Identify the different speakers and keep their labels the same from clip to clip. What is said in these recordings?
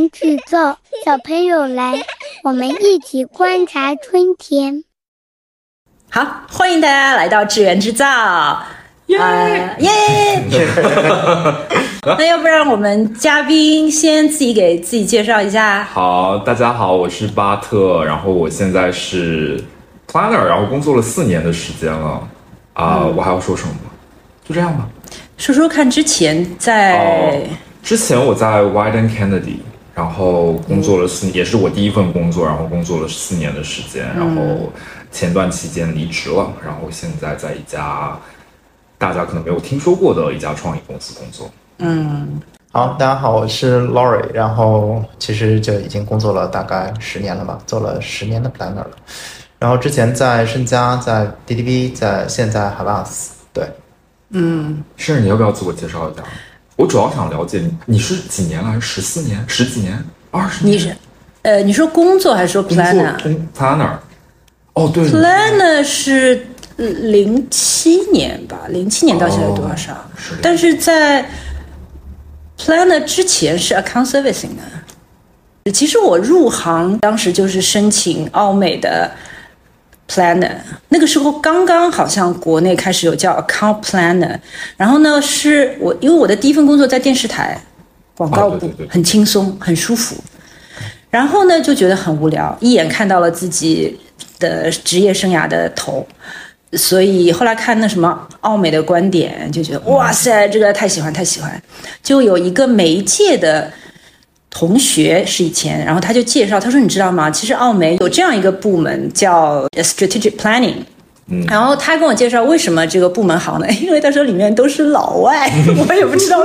Speaker 1: 人制造，小朋友来，我们一起观察春天。
Speaker 2: 好，欢迎大家来到智源制造，耶耶！那要不然我们嘉宾先自己给自己介绍一下。
Speaker 3: 好，大家好，我是巴特，然后我现在是 planner，然后工作了四年的时间了。啊，我还要说什么？就这样吧。
Speaker 2: 说说看，之前在
Speaker 3: 之前我在 Wyden Kennedy，然后工作了四，也是我第一份工作，然后工作了四年的时间，然后前段期间离职了，然后现在在一家大家可能没有听说过的一家创意公司工作。
Speaker 2: 嗯，
Speaker 4: 好，大家好，我是 Laurie，然后其实就已经工作了大概十年了吧，做了十年的 planner 了。然后之前在申家，在 DDB，在现在 Havas，对，
Speaker 2: 嗯，
Speaker 3: 是你要不要自我介绍一下？我主要想了解你，你是几年来？十四年、十几年、二十年？
Speaker 2: 你是，呃，你说工作还是说 planner？planner，
Speaker 3: 哦对
Speaker 2: ，planner 是零七年吧？零七年到现在多少但是在 planner 之前是 account servicing 的。其实我入行当时就是申请奥美的。Planner，那个时候刚刚好像国内开始有叫 Account Planner，然后呢是我因为我的第一份工作在电视台广告部，很轻松很舒服，然后呢就觉得很无聊，一眼看到了自己的职业生涯的头，所以后来看那什么奥美的观点，就觉得哇塞，这个太喜欢太喜欢，就有一个媒介的。同学是以前，然后他就介绍，他说：“你知道吗？其实奥美有这样一个部门叫 strategic planning。”嗯，然后他跟我介绍为什么这个部门好呢？因为他说里面都是老外，我也不知道，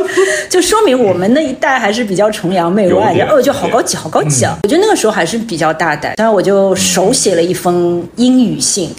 Speaker 2: 就说明我们那一代还是比较崇洋媚外，然后就好高级，好高级啊！我觉得那个时候还是比较大胆，然后我就手写了一封英语信。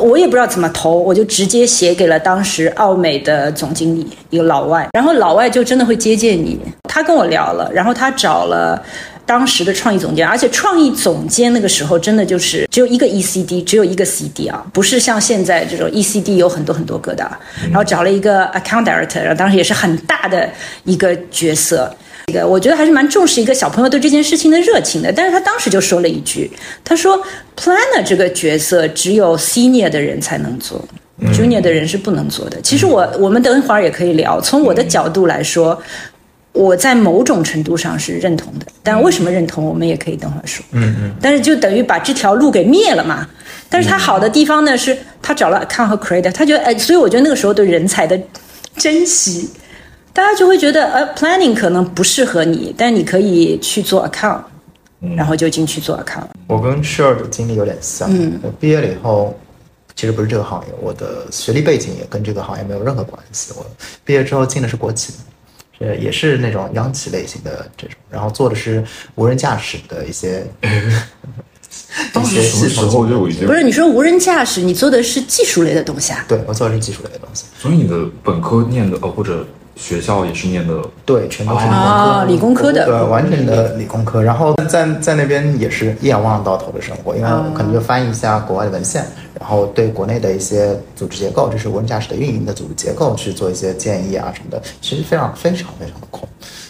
Speaker 2: 我也不知道怎么投，我就直接写给了当时奥美的总经理，一个老外。然后老外就真的会接见你，他跟我聊了，然后他找了当时的创意总监，而且创意总监那个时候真的就是只有一个 ECD，只有一个 CD 啊，不是像现在这种 ECD 有很多很多个的。然后找了一个 Account Director，然后当时也是很大的一个角色。这个我觉得还是蛮重视一个小朋友对这件事情的热情的，但是他当时就说了一句，他说 planner 这个角色只有 senior 的人才能做，junior 的人是不能做的。其实我我们等一会儿也可以聊，从我的角度来说，我在某种程度上是认同的，但为什么认同，我们也可以等会儿说。
Speaker 3: 嗯嗯。
Speaker 2: 但是就等于把这条路给灭了嘛。但是他好的地方呢，是他找了 account 和 creator，他觉得哎，所以我觉得那个时候对人才的珍惜。大家就会觉得，呃，planning 可能不适合你，但你可以去做 account，然后就进去做 account。
Speaker 4: 我跟 Share 的经历有点像，我毕业了以后，其实不是这个行业，我的学历背景也跟这个行业没有任何关系。我毕业之后进的是国企，呃，也是那种央企类型的这种，然后做的是无人驾驶的一些。
Speaker 3: 当时什么时候就已经
Speaker 2: 不是你说无人驾驶，你做的是技术类的东西啊？
Speaker 4: 对，我做的是技术类的东西。
Speaker 3: 所以你的本科念的，呃，或者。学校也是念的，
Speaker 4: 对，全都是理工科，
Speaker 2: 理工科的，
Speaker 4: 对，完全的理工科。然后在在那边也是一眼望到头的生活，因为可能就翻译一下国外的文献，然后对国内的一些组织结构，就是无人驾驶的运营的组织结构去做一些建议啊什么的，其实非常非常非常的空。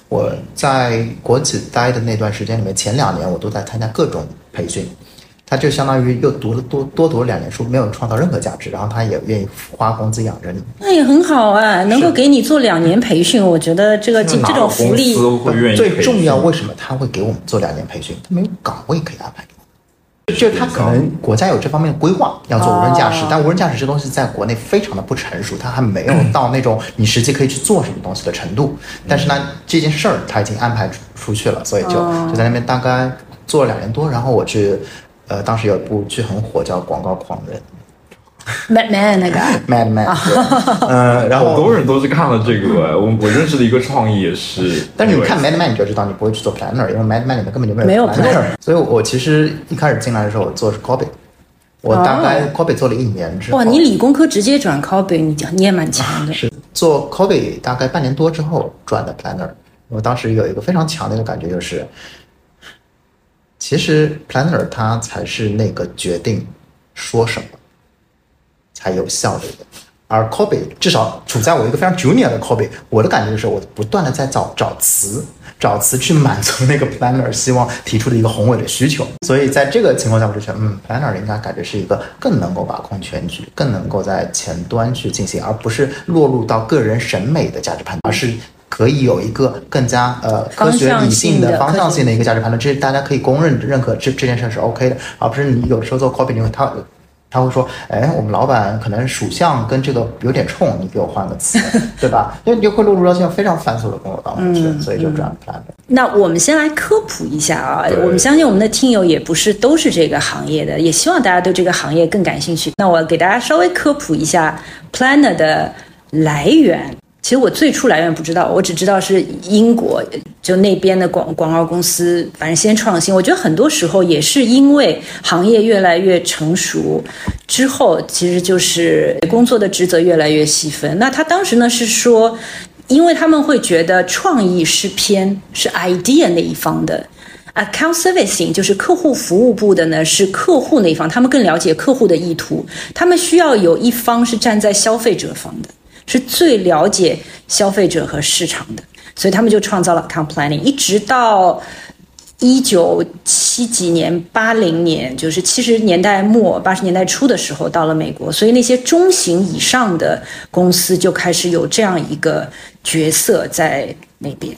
Speaker 4: 我在国企待的那段时间里面，前两年我都在参加各种培训。他就相当于又读了多多读了两年书，没有创造任何价值，然后他也愿意花工资养着你。
Speaker 2: 那也很好啊，能够给你做两年培训，我觉得这个这种福利
Speaker 4: 最重要。为什么他会给我们做两年培训？他没有岗位可以安排就他可能国家有这方面的规划，要做无人驾驶，但无人驾驶这东西在国内非常的不成熟，它还没有到那种你实际可以去做什么东西的程度。但是呢，这件事儿他已经安排出去了，所以就就在那边大概做了两年多，然后我去。呃，当时有一部剧很火，叫《广告狂人》，
Speaker 2: Mad Man 那个，
Speaker 4: Mad Man，呃，然后
Speaker 3: 好多人都是看了这个，我我认识的一个创意也是，
Speaker 4: 但是你看 Mad Man 你就知道，你不会去做 planner，因为 Mad Man 里面根本就
Speaker 2: 没有
Speaker 4: planner，所以我其实一开始进来的时候，我做是 copy，我大概 copy 做了一年之后，
Speaker 2: 哇，你理工科直接转 copy，你你也蛮强的，
Speaker 4: 是做 copy 大概半年多之后转的 planner，我当时有一个非常强烈的感觉就是。其实，planner 他才是那个决定说什么才有效的。而 Kobe 至少处在我一个非常 junior 的 Kobe，我的感觉就是我不断的在找找词，找词去满足那个 planner 希望提出的一个宏伟的需求。所以在这个情况下，我就觉得，嗯，planner 应该感觉是一个更能够把控全局，更能够在前端去进行，而不是落入到个人审美的价值判断，而是可以有一个更加呃科学理性的方向性的一个价值判断，这是大家可以公认认可这这件事是 OK 的，而不是你有时候做 copy 因为他。他会说：“哎，我们老板可能属相跟这个有点冲，你给我换个词，对吧？因为你会落入到现在非常繁琐的工作当中去，所以就这样干的。
Speaker 2: 那我们先来科普一下啊，我们相信我们的听友也不是都是这个行业的，也希望大家对这个行业更感兴趣。那我给大家稍微科普一下 Planner 的来源。”其实我最初来源不知道，我只知道是英国，就那边的广广告公司，反正先创新。我觉得很多时候也是因为行业越来越成熟之后，其实就是工作的职责越来越细分。那他当时呢是说，因为他们会觉得创意是偏是 idea 那一方的，account servicing 就是客户服务部的呢是客户那一方，他们更了解客户的意图，他们需要有一方是站在消费者方的。是最了解消费者和市场的，所以他们就创造了 account planning。一直到一九七几年、八零年，就是七十年代末、八十年代初的时候，到了美国，所以那些中型以上的公司就开始有这样一个角色在那边，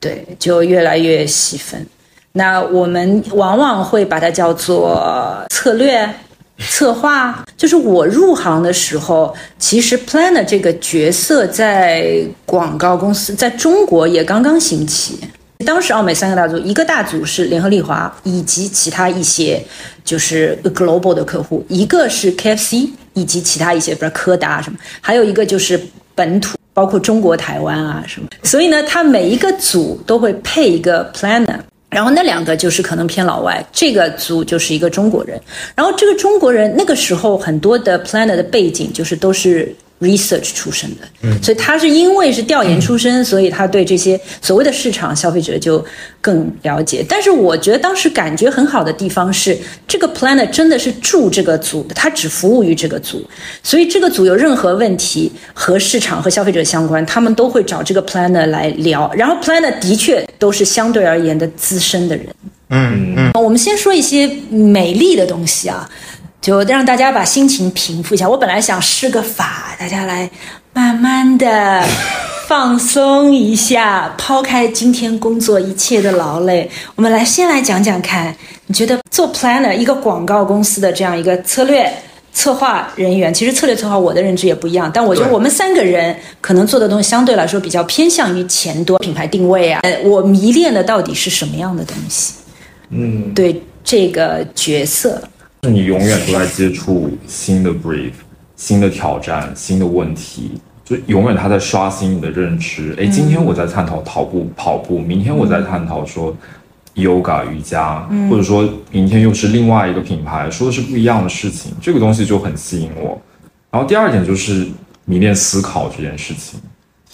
Speaker 2: 对，就越来越细分。那我们往往会把它叫做策略。策划就是我入行的时候，其实 planner 这个角色在广告公司在中国也刚刚兴起。当时奥美三个大组，一个大组是联合利华以及其他一些就是 global 的客户，一个是 KFC 以及其他一些，比如柯达什么，还有一个就是本土，包括中国台湾啊什么。所以呢，它每一个组都会配一个 planner。然后那两个就是可能偏老外，这个组就是一个中国人。然后这个中国人那个时候很多的 planner 的背景就是都是。Research 出身的，嗯，所以他是因为是调研出身，所以他对这些所谓的市场消费者就更了解。但是我觉得当时感觉很好的地方是，这个 planner 真的是住这个组的，他只服务于这个组，所以这个组有任何问题和市场和消费者相关，他们都会找这个 planner 来聊。然后 planner 的确都是相对而言的资深的人，
Speaker 4: 嗯嗯。
Speaker 2: 我们先说一些美丽的东西啊。就让大家把心情平复一下。我本来想施个法，大家来慢慢的放松一下，抛开今天工作一切的劳累。我们来先来讲讲看，你觉得做 planner 一个广告公司的这样一个策略策划人员，其实策略策划我的认知也不一样，但我觉得我们三个人可能做的东西相对来说比较偏向于前端品牌定位啊。呃，我迷恋的到底是什么样的东西？
Speaker 3: 嗯，
Speaker 2: 对这个角色。
Speaker 3: 是你永远都在接触新的 brief、新的挑战、新的问题，就永远他在刷新你的认知。哎，今天我在探讨跑步，跑步；明天我在探讨说 yoga 瑜伽，或者说明天又是另外一个品牌，说的是不一样的事情。这个东西就很吸引我。然后第二点就是迷恋思考这件事情，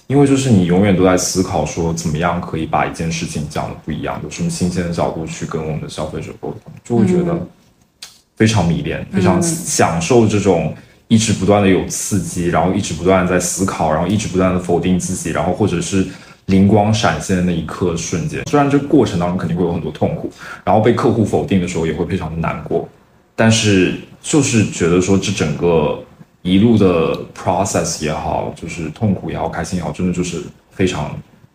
Speaker 3: 因为就是你永远都在思考说怎么样可以把一件事情讲的不一样，有什么新鲜的角度去跟我们的消费者沟通，就会觉得。非常迷恋，非常享受这种一直不断的有刺激，然后一直不断的在思考，然后一直不断的否定自己，然后或者是灵光闪现的那一刻瞬间。虽然这过程当中肯定会有很多痛苦，然后被客户否定的时候也会非常的难过，但是就是觉得说这整个一路的 process 也好，就是痛苦也好，开心也好，真的就是非常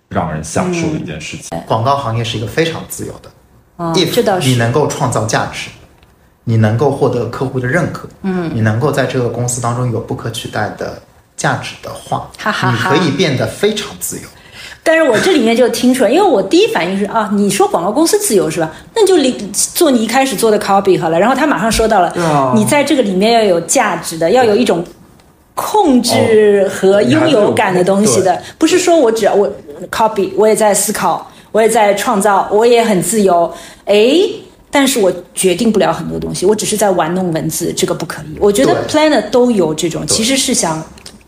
Speaker 3: 让人享受的一件事情。
Speaker 4: 广告行业是一个非常自由的，
Speaker 2: 啊，这倒是
Speaker 4: 你能够创造价值。你能够获得客户的认可，嗯，你能够在这个公司当中有不可取代的价值的话，
Speaker 2: 哈哈，
Speaker 4: 你可以变得非常自由。
Speaker 2: 但是我这里面就听出来，因为我第一反应是啊，你说广告公司自由是吧？那就离做你一开始做的 copy 好了。然后他马上说到了，你在这个里面要有价值的，要有一种控制和拥有感的东西的，不是说我只要我 copy，我也在思考，我也在创造，我也很自由，哎。但是我决定不了很多东西，我只是在玩弄文字，这个不可以。我觉得 planner 都有这种，其实是想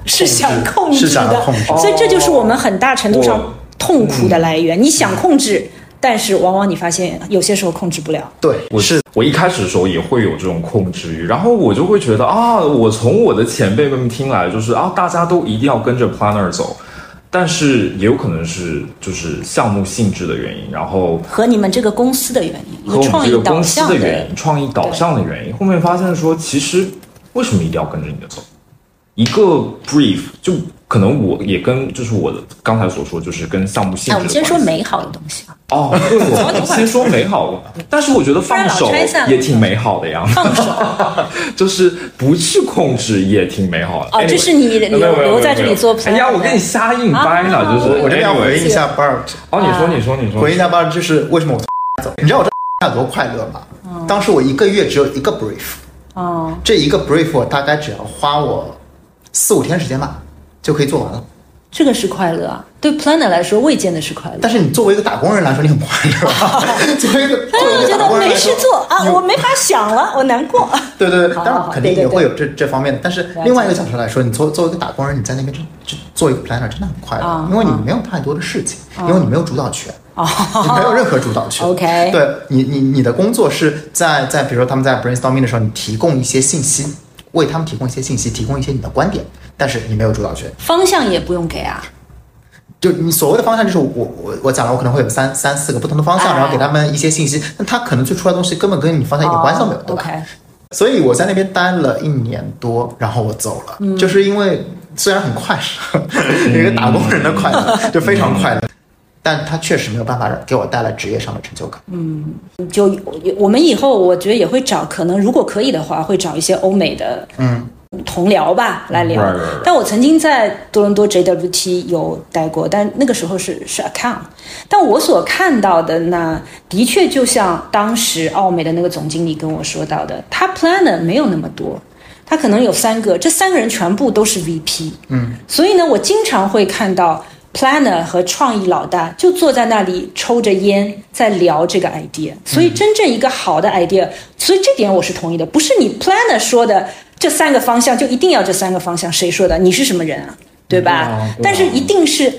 Speaker 2: 是想控制。的，所以这就是我们很大程度上痛苦的来源。你想控制，但是往往你发现有些时候控制不了。
Speaker 4: 对，
Speaker 3: 我
Speaker 4: 是
Speaker 3: 我一开始的时候也会有这种控制欲，然后我就会觉得啊，我从我的前辈们听来就是啊，大家都一定要跟着 planner 走，但是也有可能是就是项目性质的原因，然后
Speaker 2: 和你们这个公司的原因，
Speaker 3: 和我们这个公司的原因、创意导向的原因，后面发现说，其实为什么一定要跟着你的走？一个 brief 就可能我也跟就是我的刚才所说，就是跟项目性
Speaker 2: 哎，
Speaker 3: 质的
Speaker 2: 我们先说美好的东西吧。
Speaker 3: 哦，对，我先说美好的，但是我觉得放手也挺美好的呀。
Speaker 2: 放手。
Speaker 3: 就是不去控制也挺美好的。
Speaker 2: 哦
Speaker 3: Anyway，
Speaker 2: 这是你
Speaker 3: 没有没有没有
Speaker 2: 留在这里做
Speaker 3: 哎呀，我跟你瞎硬掰呢，
Speaker 2: 啊
Speaker 3: 就是
Speaker 4: 我这边要回应一下 Bart，
Speaker 3: 哦，你说你说你说，
Speaker 4: 回应一下 Bart，就是为什么我走？你知道我这有多快乐吗？当时我一个月只有一个 brief，
Speaker 2: 哦，
Speaker 4: 这一个 brief 我大概只要花我四五天时间吧，就可以做完了。
Speaker 2: 这个是快乐啊，对 planner 来说未见得是快乐。
Speaker 4: 但是你作为一个打工人来说，你很快乐啊。作为一个作为一个
Speaker 2: 我觉得没事做啊，我没法想了，我难过。
Speaker 4: 对对对，当然肯定也会有这这方面的，但是另外一个角度来说，你作作为一个打工人，你在那边真就做一个 planner 真的很快乐，
Speaker 2: 啊
Speaker 4: 因为你没有太多的事情，因为你没有主导权。
Speaker 2: 哦
Speaker 4: 你没有任何主导权。
Speaker 2: OK
Speaker 4: 对你，你你的工作是在在，比如说他们在 brainstorming 的时候，你提供一些信息，为他们提供一些信息，提供一些你的观点，但是你没有主导权。
Speaker 2: 方向也不用给啊。
Speaker 4: 就你所谓的方向，就是我我我讲了，我可能会有三三四个不同的方向，
Speaker 2: 哎
Speaker 4: 然后给他们一些信息，那他可能最出来的东西根本跟你方向一点关系都没有，对吧？所以我在那边待了一年多，然后我走了，
Speaker 2: 嗯
Speaker 4: 就是因为虽然很快乐，一个打工人的快乐 就非常快乐，但他确实没有办法给我带来职业上的成就感。
Speaker 2: 嗯就我们以后我觉得也会找，可能如果可以的话，会找一些欧美的
Speaker 4: 嗯
Speaker 2: 同僚吧来聊。
Speaker 3: Right, right, right.
Speaker 2: 但我曾经在多伦多 JWT 有待过，但那个时候是是 account。但我所看到的呢，的确就像当时奥美的那个总经理跟我说到的，他 planner 没有那么多。他可能有三个，这三个人全部都是 VP，嗯，所以呢，我经常会看到 planner 和创意老大就坐在那里抽着烟，在聊这个 idea。所以真正一个好的 idea，所以这点我是同意的，不是你 planner 说的这三个方向就一定要这三个方向，谁说的？你是什么人啊？对吧？但是一定是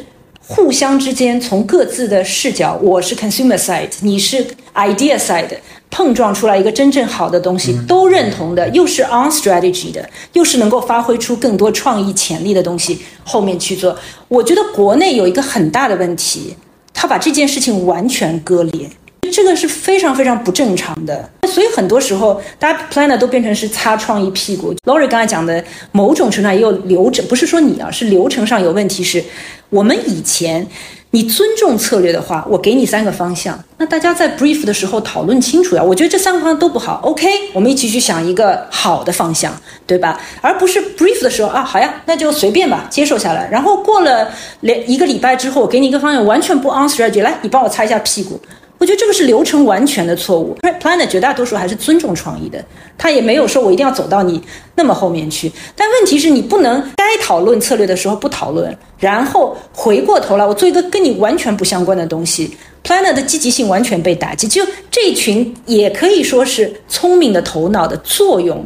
Speaker 2: 互相之间从各自的视角，我是 consumer side，你是 idea side，碰撞出来一个真正好的东西，都认同的，又是 on strategy 的，又是能够发挥出更多创意潜力的东西，后面去做。我觉得国内有一个很大的问题，他把这件事情完全割裂。这个是非常非常不正常的，所以很多时候大家 planner 都变成是擦创意屁股。Lori 刚才讲的，某种程度上也有流程，不是说你啊，是流程上有问题是。我们以前你尊重策略的话，我给你三个方向，那大家在 brief 的时候讨论清楚呀。我觉得这三个方向都不好，OK，我们一起去想一个好的方向，对吧？而不是 brief 的时候啊，好呀，那就随便吧，接受下来。然后过了两一个礼拜之后，我给你一个方向，完全不 on strategy，来，你帮我擦一下屁股。我觉得这个是流程完全的错误。Planner 绝大多数还是尊重创意的，他也没有说我一定要走到你那么后面去。但问题是你不能该讨论策略的时候不讨论，然后回过头来我做一个跟你完全不相关的东西。Planner 的积极性完全被打击，就这群也可以说是聪明的头脑的作用，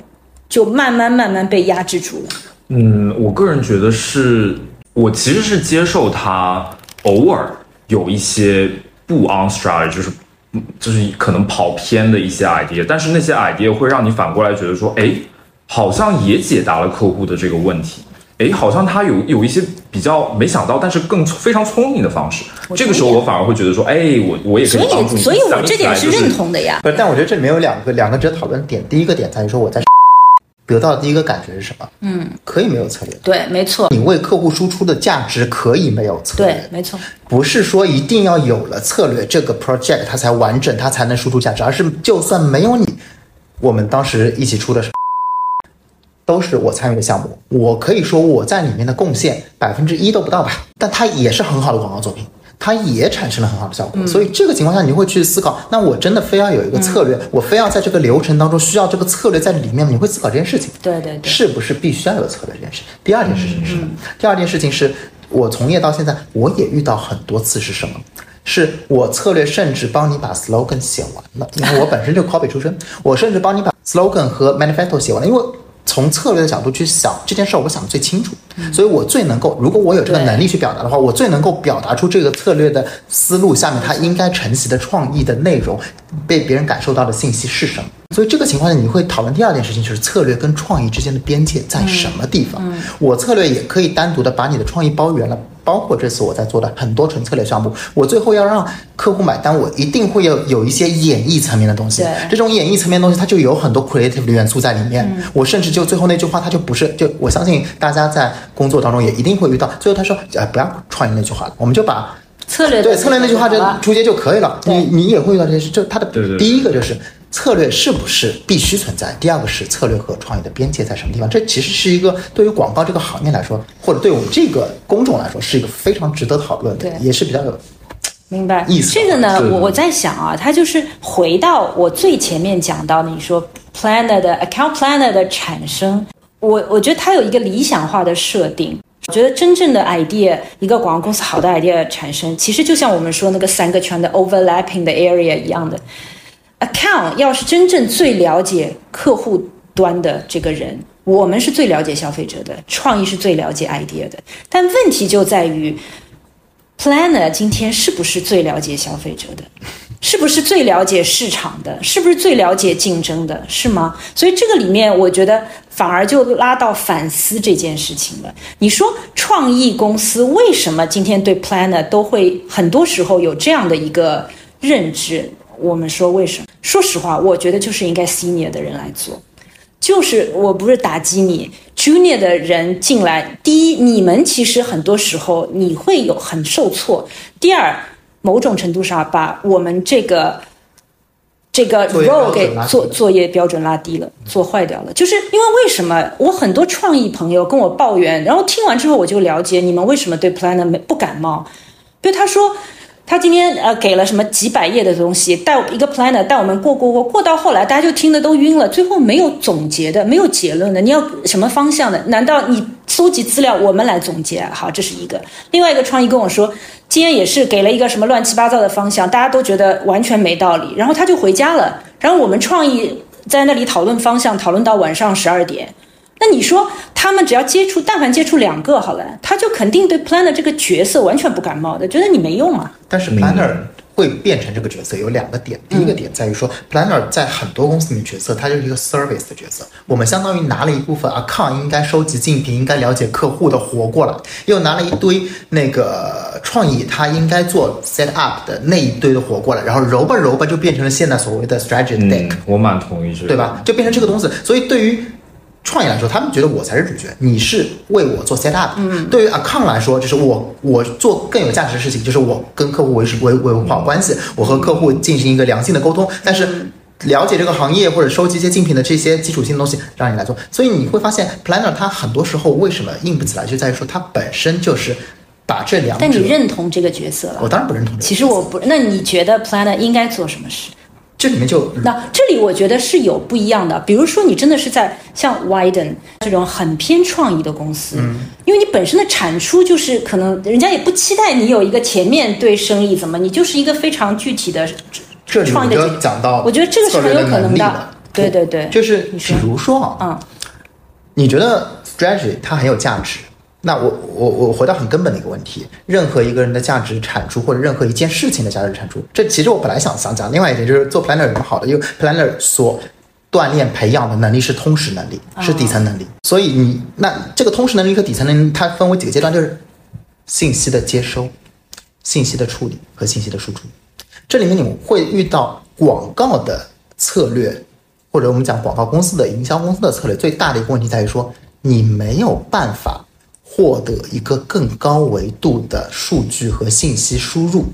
Speaker 2: 就慢慢慢慢被压制住了。
Speaker 3: 嗯，我个人觉得是，我其实是接受他偶尔有一些不 on strategy，就是嗯就是可能跑偏的一些 idea，但是那些 idea 会让你反过来觉得说，哎，好像也解答了客户的这个问题。哎，好像他有有一些比较没想到，但是更非常聪明的方式。这个时候我反而会觉得说，哎，我我也可以帮助
Speaker 2: 以，
Speaker 3: 你。
Speaker 2: 所以我这点是认同的呀。
Speaker 4: 不是，但我觉得这里面有两个两个值得讨论的点。第一个点在于说我在得到的第一个感觉是什么？嗯，可以没有策略，
Speaker 2: 对，没错，
Speaker 4: 你为客户输出的价值可以没有策略。
Speaker 2: 对，没错。
Speaker 4: 不是说一定要有了策略，这个 project 它才完整，它才能输出价值，而是就算没有你，我们当时一起出的是，都是我参与的项目，我可以说我在里面的贡献百分之一都不到吧，但它也是很好的广告作品。它也产生了很好的效果，所以这个情况下你会去思考，那我真的非要有一个策略，我非要在这个流程当中需要这个策略在里面，你会思考这件事情。
Speaker 2: 对对对。
Speaker 4: 是不是必须要有策略这件事？第二件事情是什么？第二件事情是我从业到现在，我也遇到很多次是什么？是我策略甚至帮你把 slogan 写完了，因为我本身就 copy 出身，我甚至帮你把 slogan 和 manifesto 写完了，因为从策略的角度去想这件事儿，我想的最清楚，所以我最能够，如果我有这个能力去表达的话，我最能够表达出这个策略的思路下面它应该承袭的创意的内容，被别人感受到的信息是什么。所以这个情况下，你会讨论第二件事情，就是策略跟创意之间的边界在什么地方。我策略也可以单独的把你的创意包圆了。包括这次我在做的很多纯策略项目，我最后要让客户买单，我一定会有有一些演绎层面的东西。这种演绎层面的东西，它就有很多 creative 的元素在里面。我甚至就最后那句话，它就不是就我相信大家在工作当中也一定会遇到。最后他说，呃，不要创意那句话了，我们就把
Speaker 2: 策略
Speaker 4: 对策略那句话就出街就可以了。你你也会遇到这些事，就它的第一个就是。策略是不是必须存在？第二个是策略和创意的边界在什么地方？这其实是一个对于广告这个行业来说，或者对我们这个公众来说，是一个非常值得讨论的，也是比较有
Speaker 2: 明白
Speaker 4: 意思。
Speaker 2: 这个呢，我我在想啊，它就是回到我最前面讲到的，你说 planner 的 account planner 的产生，我我觉得它有一个理想化的设定。我觉得真正的 idea，一个广告公司好的 idea 产生，其实就像我们说那个三个圈的 overlapping 的 area 一样的。Account 要是真正最了解客户端的这个人，我们是最了解消费者的，创意是最了解 idea 的。但问题就在于，Planner 今天是不是最了解消费者的？是不是最了解市场的？是不是最了解竞争的？是吗？所以这个里面，我觉得反而就拉到反思这件事情了。你说创意公司为什么今天对 Planner 都会很多时候有这样的一个认知？我们说为什么？说实话，我觉得就是应该 senior 的人来做，就是我不是打击你 junior 的人进来。第一，你们其实很多时候你会有很受挫；第二，某种程度上把我们这个这个 role 给做作业标准拉低了，做坏掉了。就是因为为什么我很多创意朋友跟我抱怨，然后听完之后我就了解你们为什么对 planner 没不感冒，因为他说。他今天呃给了什么几百页的东西，带一个 planner 带我们过过过过到后来，大家就听得都晕了，最后没有总结的，没有结论的，你要什么方向的？难道你搜集资料我们来总结？好，这是一个。另外一个创意跟我说，今天也是给了一个什么乱七八糟的方向，大家都觉得完全没道理，然后他就回家了，然后我们创意在那里讨论方向，讨论到晚上十二点。那你说他们只要接触，但凡接触两个好了，他就肯定对 planner 这个角色完全不感冒的，觉得你没用啊。
Speaker 4: 但是 planner 会变成这个角色有两个点，第一个点在于说 planner 在很多公司里面角色，它就是一个 service 的角色。我们相当于拿了一部分 account 应该收集竞品、应该了解客户的活过来，又拿了一堆那个创意，他应该做 set up 的那一堆的活过来，然后揉吧揉吧就变成了现在所谓的 strategy deck。
Speaker 3: 我蛮同意这个，
Speaker 4: 对吧？就变成这个东西，所以对于创业来说，他们觉得我才是主角，你是为我做 set up。嗯，对于 account 来说，就是我我做更有价值的事情，就是我跟客户维持维维护好关系，我和客户进行一个良性的沟通。但是了解这个行业或者收集一些竞品的这些基础性的东西，让你来做。所以你会发现，planner 他很多时候为什么硬不起来，就在于说他本身就是把这两。
Speaker 2: 但你认同这个角色了？
Speaker 4: 我当然不认同。
Speaker 2: 其实我不，那你觉得 planner 应该做什么事？
Speaker 4: 这里面就
Speaker 2: 那这里我觉得是有不一样的，比如说你真的是在像 Widen 这种很偏创意的公司，嗯，因为你本身的产出就是可能人家也不期待你有一个前面对生意怎么，你就是一个非常具体的创意的
Speaker 4: 讲到，
Speaker 2: 我觉得这个是很有可能的，对对对，
Speaker 4: 就是比如说啊，嗯，你觉得 strategy 它很有价值。那我我我回到很根本的一个问题，任何一个人的价值产出，或者任何一件事情的价值产出，这其实我本来想想讲另外一点，就是做 planner 有什么好的？因为 planner 所锻炼培养的能力是通识能力，是底层能力。所以你那这个通识能力和底层能力，它分为几个阶段，就是信息的接收、信息的处理和信息的输出。这里面你们会遇到广告的策略，或者我们讲广告公司的营销公司的策略，最大的一个问题在于说，你没有办法。获得一个更高维度的数据和信息输入，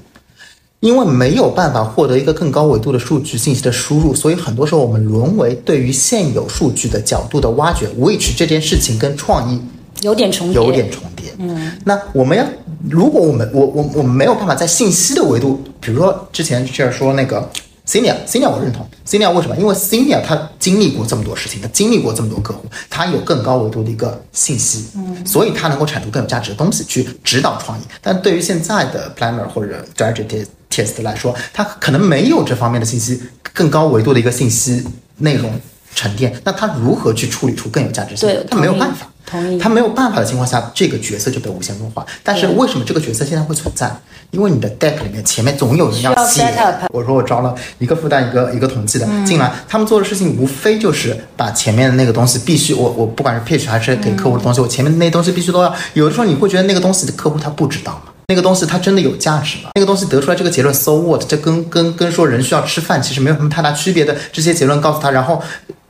Speaker 4: 因为没有办法获得一个更高维度的数据信息的输入，所以很多时候我们沦为对于现有数据的角度的挖掘，which 这件事情跟创意
Speaker 2: 有点重叠，
Speaker 4: 有点重叠。嗯，那我们要，如果我们我我我们没有办法在信息的维度，比如说之前就是说那个。Senior，Senior，我认同。Senior 为什么？因为 Senior 他经历过这么多事情，他经历过这么多客户，他有更高维度的一个信息，嗯，所以他能够产出更有价值的东西去指导创意。但对于现在的 Planner 或者 Strategy Test 来说，他可能没有这方面的信息，更高维度的一个信息内容沉淀，那他如何去处理出更有价值性？
Speaker 2: 对
Speaker 4: 他没有办法。
Speaker 2: 同意
Speaker 4: 他没有办法的情况下，这个角色就被无限弱化。但是为什么这个角色现在会存在？因为你的 deck 里面前面总有人要
Speaker 2: 写要
Speaker 4: 吸引。我说我招了一个复旦，一个一个统计的
Speaker 2: 嗯
Speaker 4: 进来，他们做的事情无非就是把前面的那个东西必须，我我不管是 pitch 还是给客户的东西，我前面的那些东西必须都要。有的时候你会觉得那个东西的客户他不知道吗？那个东西它真的有价值吗？那个东西得出来这个结论，so what？这跟跟跟说人需要吃饭其实没有什么太大区别的这些结论告诉他，然后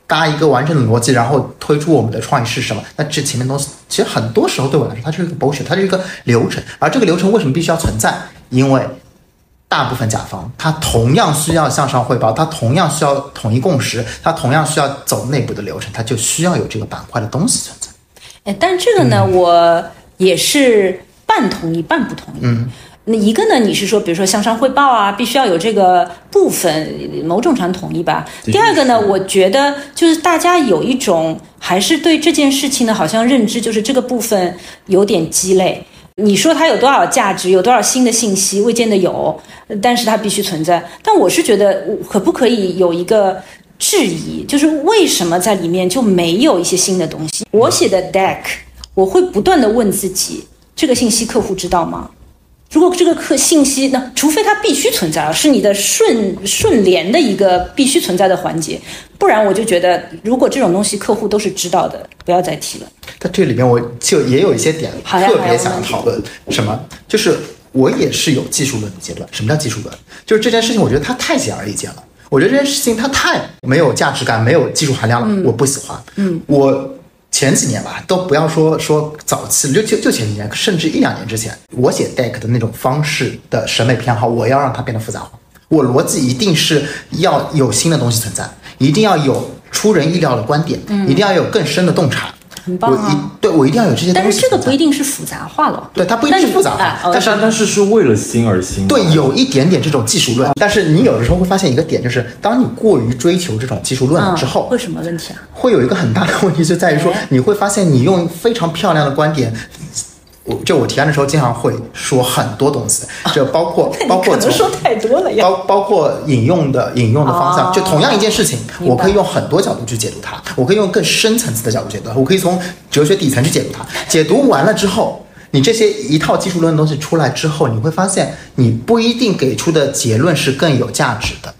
Speaker 4: 搭一个完整的逻辑，然后推出我们的创意是什么？那这前面东西其实很多时候对我来说，它就是一个 bullshit，它是一个流程。而这个流程为什么必须要存在？因为大部分甲方他同样需要向上汇报，他同样需要统一共识，他同样需要走内部的流程，他就需要有这个板块的东西存在。
Speaker 2: 哎，但这个呢，我也是半同意半不同意。嗯，那一个呢，你是说，比如说向上汇报啊，必须要有这个部分，某种传统意吧。第二个呢，我觉得就是大家有一种还是对这件事情呢，好像认知就是这个部分有点鸡肋。你说它有多少价值，有多少新的信息，未见得有，但是它必须存在。但我是觉得，可不可以有一个质疑，就是为什么在里面就没有一些新的东西？我写的 deck，我会不断的问自己，这个信息客户知道吗？如果这个客信息，那除非它必须存在啊，是你的顺顺联的一个必须存在的环节，不然我就觉得，如果这种东西客户都是知道的，不要再提了。
Speaker 4: 在这里面，我就也有一些点特别想讨论，什么？就是我也是有技术论的阶段。什么叫技术论？就是这件事情，我觉得它太显而易见了。我觉得这件事情它太没有价值感，没有技术含量了，我不喜欢。嗯，我前几年吧，都不要说说早期，就就就前几年，甚至一两年之前，我写 deck 的那种方式的审美偏好，我要让它变得复杂化。我逻辑一定是要有新的东西存在，一定要有出人意料的观点，一定要有更深的洞察。
Speaker 2: 很棒啊
Speaker 4: 我一对我一定要有这些东西。
Speaker 2: 但是这个不一定是复杂化了，
Speaker 4: 对它不一定是复杂化但是
Speaker 3: 但但是是为了新而新。
Speaker 4: 对，有一点点这种技术论，但是你有的时候会发现一个点，就是当你过于追求这种技术论了之后，
Speaker 2: 会什么问题啊？
Speaker 4: 会有一个很大的问题，就在于说
Speaker 2: 哎
Speaker 4: 你会发现你用非常漂亮的观点。我就我提案的时候，经常会说很多东西，就包括包括从
Speaker 2: 可能说太多了呀。
Speaker 4: 包包括引用的引用的方向，
Speaker 2: 哦
Speaker 4: 就同样一件事情，我可以用很多角度去解读它，我可以用更深层次的角度解读它，我可以从哲学底层去解读它。解读完了之后，你这些一套技术论的东西出来之后，你会发现你不一定给出的结论是更有价值的。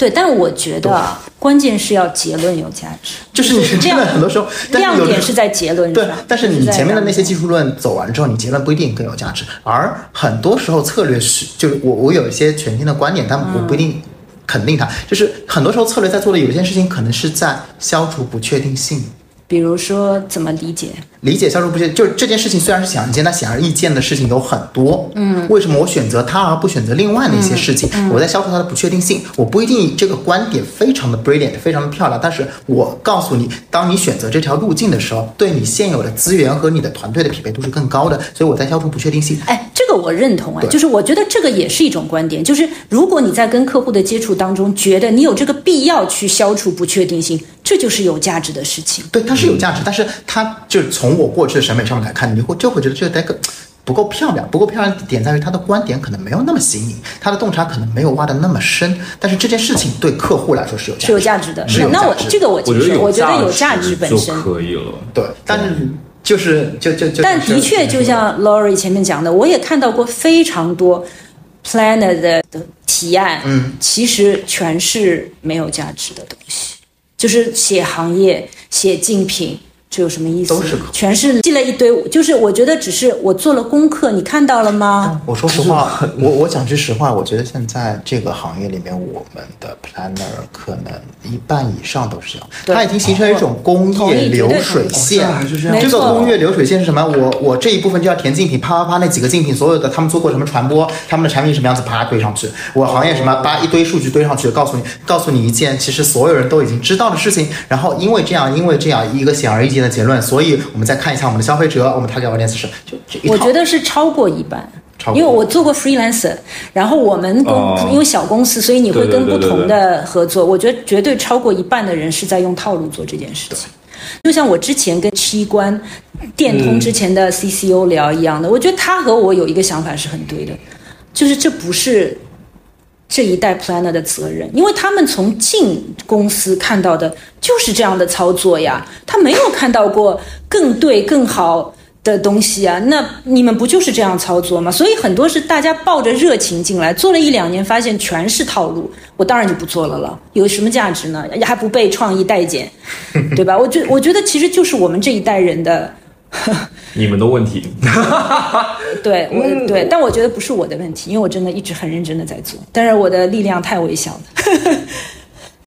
Speaker 2: 对，但我觉得啊关键是要结论有价值，
Speaker 4: 就是你真
Speaker 2: 这样
Speaker 4: 的很多时候，
Speaker 2: 亮点是在结论上对。，
Speaker 4: 但是你前面的那些技术论走完之后，你结论不一定更有价值。而很多时候策略是，就是我我有一些全新的观点，但我不一定肯定它。就是很多时候策略在做的有一件事情，可能是在消除不确定性。
Speaker 2: 比如说怎么理解？
Speaker 4: 理解销售不确，就是这件事情虽然是显而易见，但显而易见的事情有很多。嗯，为什么我选择它而不选择另外的一些事情？我在消除它的不确定性。我不一定这个观点非常的 brilliant，非常的漂亮，但是我告诉你，当你选择这条路径的时候，对你现有的资源和你的团队的匹配度是更高的。所以我在消除不确定性。
Speaker 2: 哎，这个我认同
Speaker 4: 啊，
Speaker 2: 就是我觉得这个也是一种观点，就是如果你在跟客户的接触当中，觉得你有这个必要去消除不确定性，这就是有价值的事情。
Speaker 4: 对，它是有价值，但是它就是从我过去的审美上面来看，你会就会觉得这个不够漂亮，不够漂亮的点在于他的观点可能没有那么新颖，他的洞察可能没有挖的那么深，但是这件事情对客户来说是有价值，
Speaker 2: 是有价值的，
Speaker 4: 是有
Speaker 2: 那我
Speaker 4: 价值的
Speaker 2: 这个我接受，
Speaker 3: 我觉得有
Speaker 2: 我觉得有
Speaker 3: 价
Speaker 2: 价值本
Speaker 3: 就
Speaker 2: 身。
Speaker 3: 可以了。
Speaker 4: 对，但是就是就就就，
Speaker 2: 但的确，就像 Lori 前面讲的，我也看到过非常多 planner 的的提案，
Speaker 4: 嗯，
Speaker 2: 其实全是没有价值的东西，就是写行业、写竞品。这有什么意思？
Speaker 4: 都是
Speaker 2: 全是记了一堆，就是我觉得只是我做了功课，你看到了吗？
Speaker 4: 我说实话，我我讲句实话，我觉得现在这个行业里面，我们的 planner 可能一半以上都是这样，
Speaker 2: 对
Speaker 4: 它已经形成一种工业流水线，
Speaker 3: 哦现在还是这样
Speaker 4: 这个工业流水线是什么？我我这一部分就要填竞品，啪啪啪，那几个竞品所有的他们做过什么传播，他们的产品什么样子，啪堆上去。我行业什么，把一堆数据堆上去，告诉你告诉你一件其实所有人都已经知道的事情。然后因为这样，因为这样一个显而易见的结论，所以我们再看一下我们的消费者，我们 target audience 是就这一套。
Speaker 2: 我觉得是超过一半。
Speaker 4: 超过
Speaker 2: 因为我做过 freelancer，然后我们公、
Speaker 3: 哦
Speaker 2: 因为小公司，所以你会跟不
Speaker 3: 对对对对
Speaker 2: 同的合作。我觉得绝对超过一半的人是在用套路做这件事情。就像我之前跟七关电通之前的 CCO 聊一样的，我觉得他和我有一个想法是很对的，就是这不是这一代 planner 的责任，因为他们从进公司看到的就是这样的操作呀，他没有看到过更对、更好的东西啊。那你们不就是这样操作吗？所以很多是大家抱着热情进来，做了一两年，发现全是套路，我当然就不做了了。有什么价值呢？还不被创意待见，对吧？我觉我觉得其实就是我们这一代人的。
Speaker 3: 你们的问题，
Speaker 2: 对，我对，但我觉得不是我的问题，因为我真的一直很认真的在做，但是我的力量太微小了。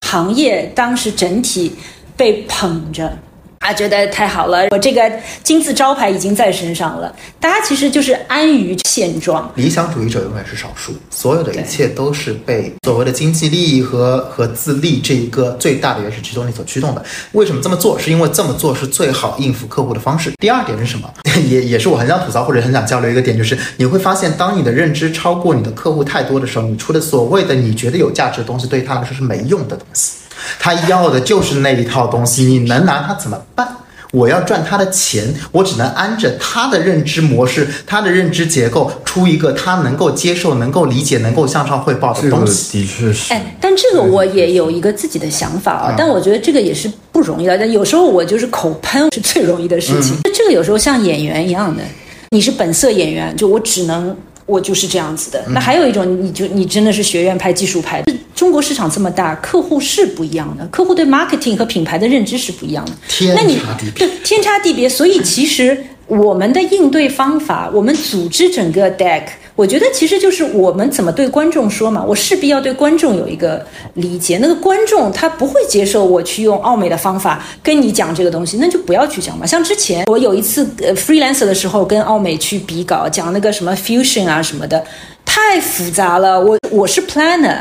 Speaker 2: 行业当时整体被捧着。啊，觉得太好了！我这个金字招牌已经在身上了。大家其实就是安于现状，
Speaker 4: 理想主义者永远是少数，所有的一切都是被所谓的经济利益和和自利这一个最大的原始驱动力所驱动的。为什么这么做？是因为这么做是最好应付客户的方式。第二点是什么？也也是我很想吐槽或者很想交流一个点，就是你会发现，当你的认知超过你的客户太多的时候，你出的所谓的你觉得有价值的东西，对于他来说是没用的东西。他要的就是那一套东西，你能拿他怎么办？我要赚他的钱，我只能按着他的认知模式、他的认知结构出一个他能够接受、能够理解、能够向上汇报的东西。
Speaker 3: 的确是。
Speaker 2: 哎，但这个我也有一个自己的想法啊，但我觉得这个也是不容易的。但有时候我就是口喷是最容易的事情。这个有时候像演员一样的，你是本色演员，就我只能。我就是这样子的。那还有一种，你就你真的是学院派、技术派。中国市场这么大，客户是不一样的，客户对 marketing 和品牌的认知是不一样的。
Speaker 4: 天差地别。
Speaker 2: 天差地别。所以其实我们的应对方法，我们组织整个 deck。我觉得其实就是我们怎么对观众说嘛，我势必要对观众有一个理解。那个观众他不会接受我去用奥美的方法跟你讲这个东西，那就不要去讲嘛。像之前我有一次呃 freelancer 的时候，跟奥美去比稿，讲那个什么 fusion 啊什么的，太复杂了。我我是 planner，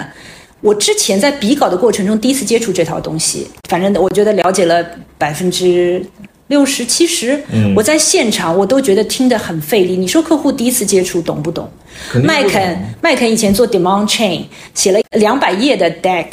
Speaker 2: 我之前在比稿的过程中第一次接触这套东西，反正我觉得了解了百分之。六十七十，我在现场我都觉得听得很费力。你说客户第一次接触懂不懂？麦肯麦肯以前做 demand chain 写了两百页的 deck，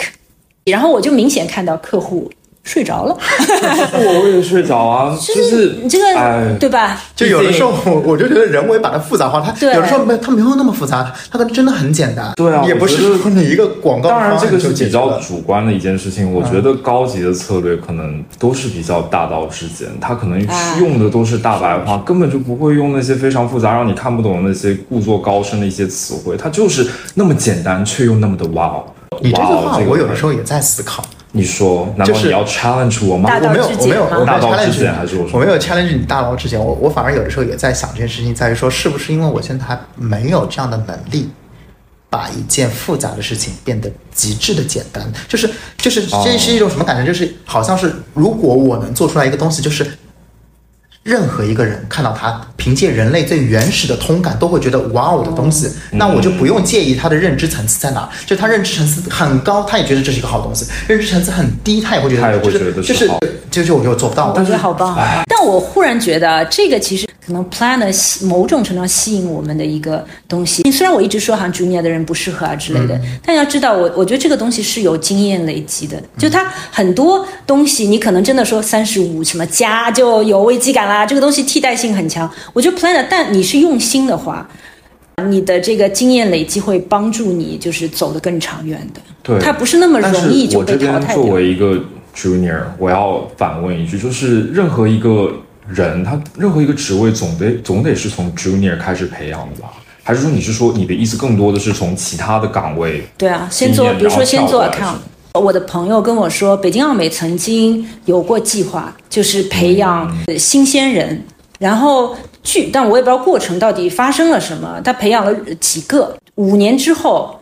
Speaker 2: 然后我就明显看到客户。睡着了，
Speaker 3: 我我也睡着啊，就是
Speaker 2: 你这个对吧？
Speaker 4: 就有的时候我我就觉得人为把它复杂化，它有的时候没它没有那么复杂，它可能真的很简单。
Speaker 3: 对啊，
Speaker 4: 也不是你一个广告。
Speaker 3: 当然这个是比较主观的一件事情。我觉得高级的策略可能都是比较大道至简，它可能用的都是大白话，根本就不会用那些非常复杂让你看不懂的那些故作高深的一些词汇。它就是那么简单，却又那么的哇哦！
Speaker 4: 你这句话我有的时候也在思考。
Speaker 3: 你说，难道你要 challenge 我吗？
Speaker 4: 我没有，我没有，我没有
Speaker 3: challenge 还是
Speaker 4: 我没有 challenge 你大佬之前，我我反而有的时候也在想这件事情，在于说是不是因为我现在还没有这样的能力，把一件复杂的事情变得极致的简单，就是就是这是一种什么感觉？就是好像是如果我能做出来一个东西，就是。任何一个人看到他，凭借人类最原始的通感，都会觉得哇哦的东西，那我就不用介意他的认知层次在哪。就他认知层次很高，他也觉得这是一个好东西；认知层次很低，他也会觉得就是就是就是我就做不到。
Speaker 2: 我觉得好棒，但我忽然觉得这个其实。可能 planner 吸某种程度上吸引我们的一个东西。虽然我一直说好像 junior 的人不适合啊之类的，但要知道，我我觉得这个东西是有经验累积的。就它很多东西，你可能真的说三十五什么加就有危机感啦。这个东西替代性很强。我觉得 planner，但你是用心的话，你的这个经验累积会帮助你，就是走得更长远的。
Speaker 3: 对，
Speaker 2: 它不是那么容易就被淘汰
Speaker 3: 掉。作为一个 junior，我要反问一句，就是任何一个。人他任何一个职位总得总得是从 junior 开始培养的吧？还是说你是说你的意思更多的是从其他的岗位？
Speaker 2: 对啊，先做，比如说先做 account。我的朋友跟我说，北京奥美曾经有过计划，就是培养新鲜人。然后据，但我也不知道过程到底发生了什么。他培养了几个，五年之后，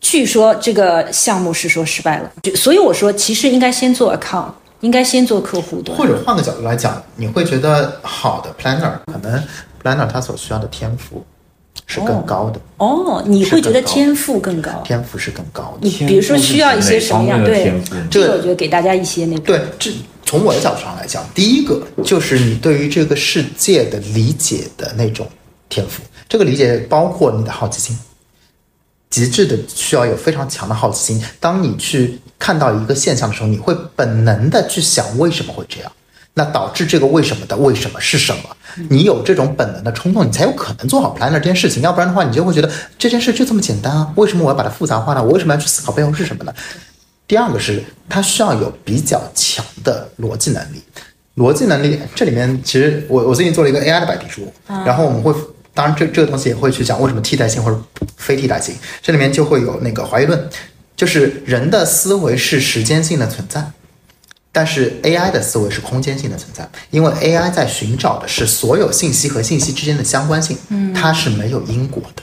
Speaker 2: 据说这个项目是说失败了。就所以我说，其实应该先做 account。应该先做客户端，
Speaker 4: 或者换个角度来讲，你会觉得好的 planner 可能 planner 他所需要的天赋是更高的
Speaker 2: 哦。你会觉得天赋更高？
Speaker 4: 天赋是更高的。
Speaker 2: 你比如说需要一些什么样？的天赋，这个我觉得给大家一些那个。
Speaker 4: 对，这从我的角度上来讲，第一个就是你对于这个世界的理解的那种天赋。这个理解包括你的好奇心。极致的需要有非常强的好奇心。当你去看到一个现象的时候，你会本能的去想为什么会这样。那导致这个为什么的为什么是什么？你有这种本能的冲动，你才有可能做好 planner 这件事情。要不然的话，你就会觉得这件事就这么简单啊，为什么我要把它复杂化呢？我为什么要去思考背后是什么呢？第二个是它需要有比较强的逻辑能力。逻辑能力这里面其实我我最近做了一个 AI 的白皮书，然后我们会当然这这个东西也会去讲为什么替代性或者非替代性，这里面就会有那个怀疑论，就是人的思维是时间性的存在。但是 AI 的思维是空间性的存在，因为 AI 在寻找的是所有信息和信息之间的相关性，它是没有因果的，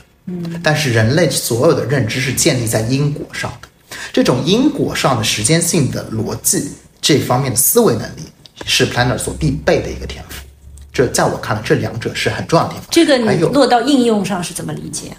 Speaker 4: 但是人类所有的认知是建立在因果上的，这种因果上的时间性的逻辑这方面的思维能力是 Planner 所必备的一个天赋，这在我看来，这两者是很重要的地方。
Speaker 2: 这个你落到应用上是怎么理解？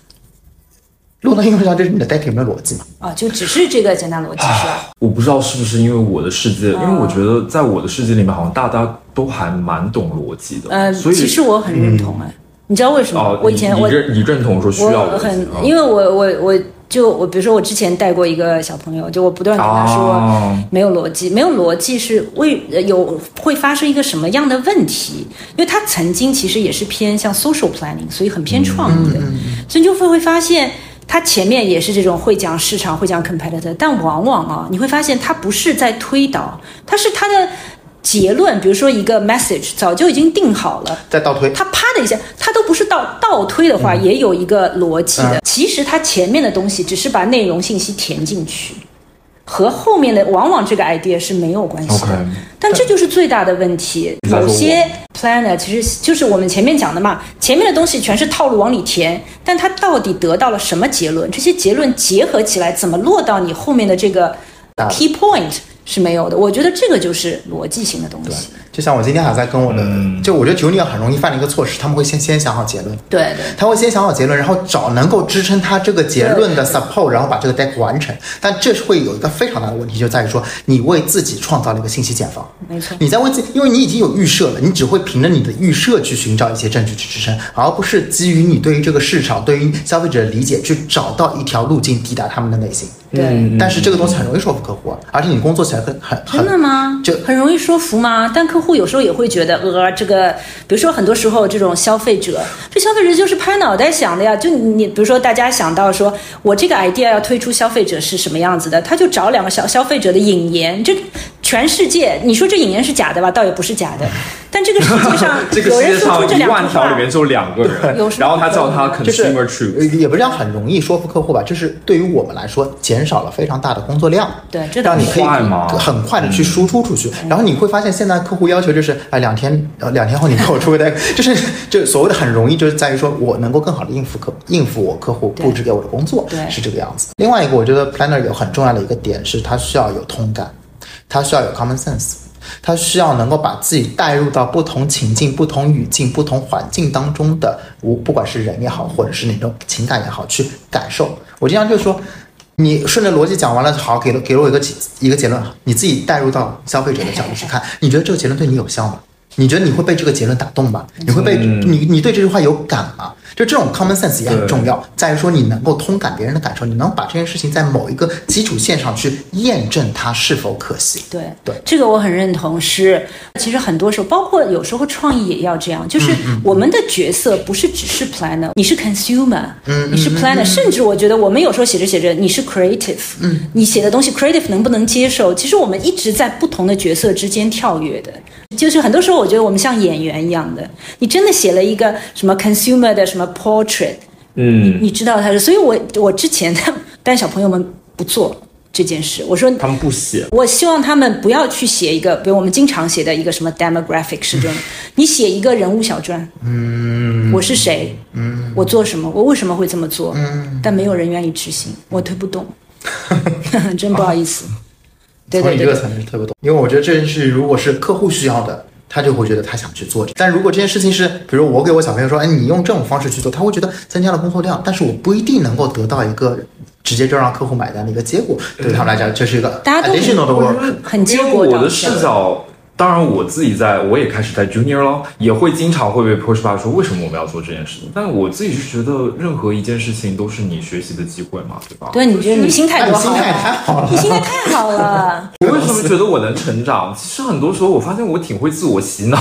Speaker 4: 落到应用上，这是你的 data 有没有逻辑嘛？
Speaker 2: 啊，就只是这个简单逻辑是吧？
Speaker 3: 我不知道是不是因为我的世界，因为我觉得在我的世界里面，好像大家都还蛮懂逻辑的。
Speaker 2: 呃，
Speaker 3: 所以
Speaker 2: 其实我很认同哎，你知道为什么？
Speaker 3: 哦，
Speaker 2: 我以前我
Speaker 3: 认你认同说需要
Speaker 2: 我很
Speaker 3: 逻辑啊，
Speaker 2: 因为我我我就我比如说我之前带过一个小朋友，就我不断跟他说、
Speaker 3: 哦
Speaker 2: 没有逻辑，没有逻辑是为呃有会发生一个什么样的问题？因为他曾经其实也是偏向 social planning，所以很偏创意的，所以你就会会发现。他前面也是这种会讲市场、会讲 competitor，但往往啊，你会发现他不是在推导，他是他的结论，比如说一个 message 早就已经定好了，
Speaker 4: 再倒推，
Speaker 2: 他啪的一下，他都不是倒倒推的话，也有一个逻辑的。其实他前面的东西只是把内容信息填进去，和后面的往往这个 idea 是没有关系的。但这就是最大的问题。有些 planner 其实就是我们前面讲的嘛，前面的东西全是套路往里填，但他到底得到了什么结论？这些结论结合起来，怎么落到你后面的这个 key point 是没有的。我觉得这个就是逻辑性的东西。
Speaker 4: 就像我今天还在跟我的，
Speaker 3: 嗯
Speaker 4: 就我觉得 junior 很容易犯的一个错是，他们会先先想好结论，
Speaker 2: 对对。
Speaker 4: 他会先想好结论，然后找能够支撑他这个结论的 support，然后把这个 deck 完成。但这是会有一个非常大的问题，就在于说你为自己创造了一个信息茧房。
Speaker 2: 没错
Speaker 4: 你在为自己，因为你已经有预设了，你只会凭着你的预设去寻找一些证据去支撑，而不是基于你对于这个市场、对于消费者的理解去找到一条路径抵达他们的内心。
Speaker 2: 对，
Speaker 4: 但是这个东西很容易说服客户啊，而且你工作起来很很很
Speaker 2: 真的吗？
Speaker 4: 就
Speaker 2: 很容易说服吗？但客户有时候也会觉得，呃，这个，比如说很多时候这种消费者，这消费者就是拍脑袋想的呀。就你，比如说大家想到说我这个 idea 要推出消费者是什么样子的，他就找两个小消费者的引言，这全世界，你说这引言是假的吧？倒也不是假的，但这个世界上
Speaker 3: 这个
Speaker 2: 有人
Speaker 3: 世界上一万条里，面就两个人
Speaker 2: 有什，么
Speaker 3: 然后他叫他
Speaker 4: 就是
Speaker 3: consumer truth，
Speaker 4: 呃也不是这样很容易说服客户吧，就是对于我们来说，减少了非常大的工作量。
Speaker 2: 对这倒是
Speaker 4: 让你可以
Speaker 3: 快吗
Speaker 4: 很快的去输出出去。然后你会发现，现在客户要求就是，哎，两天呃两天后你给我出个 deck，就是就所谓的很容易，就是在于说我能够更好的应付客应付我客户
Speaker 2: 对
Speaker 4: 布置给我的工作，
Speaker 2: 对
Speaker 4: 是这个样子。另外一个，我觉得 planner 有很重要的一个点是，它需要有通感，它需要有 common sense。他需要能够把自己带入到不同情境、不同语境、不同环境当中的，无不管是人也好，或者是那种情感也好，去感受。我经常就说，你顺着逻辑讲完了，好，给了给了我一个结一个结论，你自己带入到消费者的角度去看，你觉得这个结论对你有效吗？你觉得你会被这个结论打动吗？你会被你你对这句话有感吗？就这种 common sense 也很重要，在于说你能够通感别人的感受，你能把这件事情在某一个基础线上去验证它是否可行。
Speaker 2: 对
Speaker 4: 对
Speaker 2: 这个我很认同。是，其实很多时候，包括有时候创意也要这样，就是
Speaker 4: 嗯
Speaker 2: 我们的角色不是只是 planner，你是 consumer，
Speaker 4: 嗯
Speaker 2: 你是 planner，甚至我觉得我们有时候写着写着，你是 creative，嗯，你写的东西 creative 能不能接受？其实我们一直在不同的角色之间跳跃的。就是很多时候，我觉得我们像演员一样的，你真的写了一个什么 consumer 的什么 portrait，
Speaker 3: 嗯，
Speaker 2: 你知道他是，所以我我之前但小朋友们不做这件事，我说
Speaker 3: 他们不写，
Speaker 2: 我希望他们不要去写一个，比如我们经常写的一个什么 demographic 是这种，你写一个人物小传，嗯，我是谁，嗯，我做什么，我为什么会这么做，嗯，但没有人愿意执行，我推不动，真不好意思，对
Speaker 4: 从你这个
Speaker 2: 对对对，
Speaker 4: 层面特别懂，因为我觉得这件事如果是客户需要的，他就会觉得他想去做。但如果这件事情是，比如我给我小朋友说，哎，你用这种方式去做，他会觉得增加了工作量，但是我不一定能够得到一个直接就让客户买单的一个结果。对他们来讲，这是一个
Speaker 2: 大家都
Speaker 4: additional 的 work。
Speaker 2: 很结
Speaker 3: 因为
Speaker 2: 果
Speaker 3: 我的视。角当然，我自己在我也开始在 junior 了，也会经常会被 push back 说为什么我们要做这件事情。但我自己是觉得任何一件事情都是你学习的机会嘛，对吧？
Speaker 2: 对，你觉得你心态多好？
Speaker 4: 心态太好了
Speaker 2: 你心态太好了。
Speaker 3: 我为什么觉得我能成长？其实很多时候我发现我挺会自我洗脑、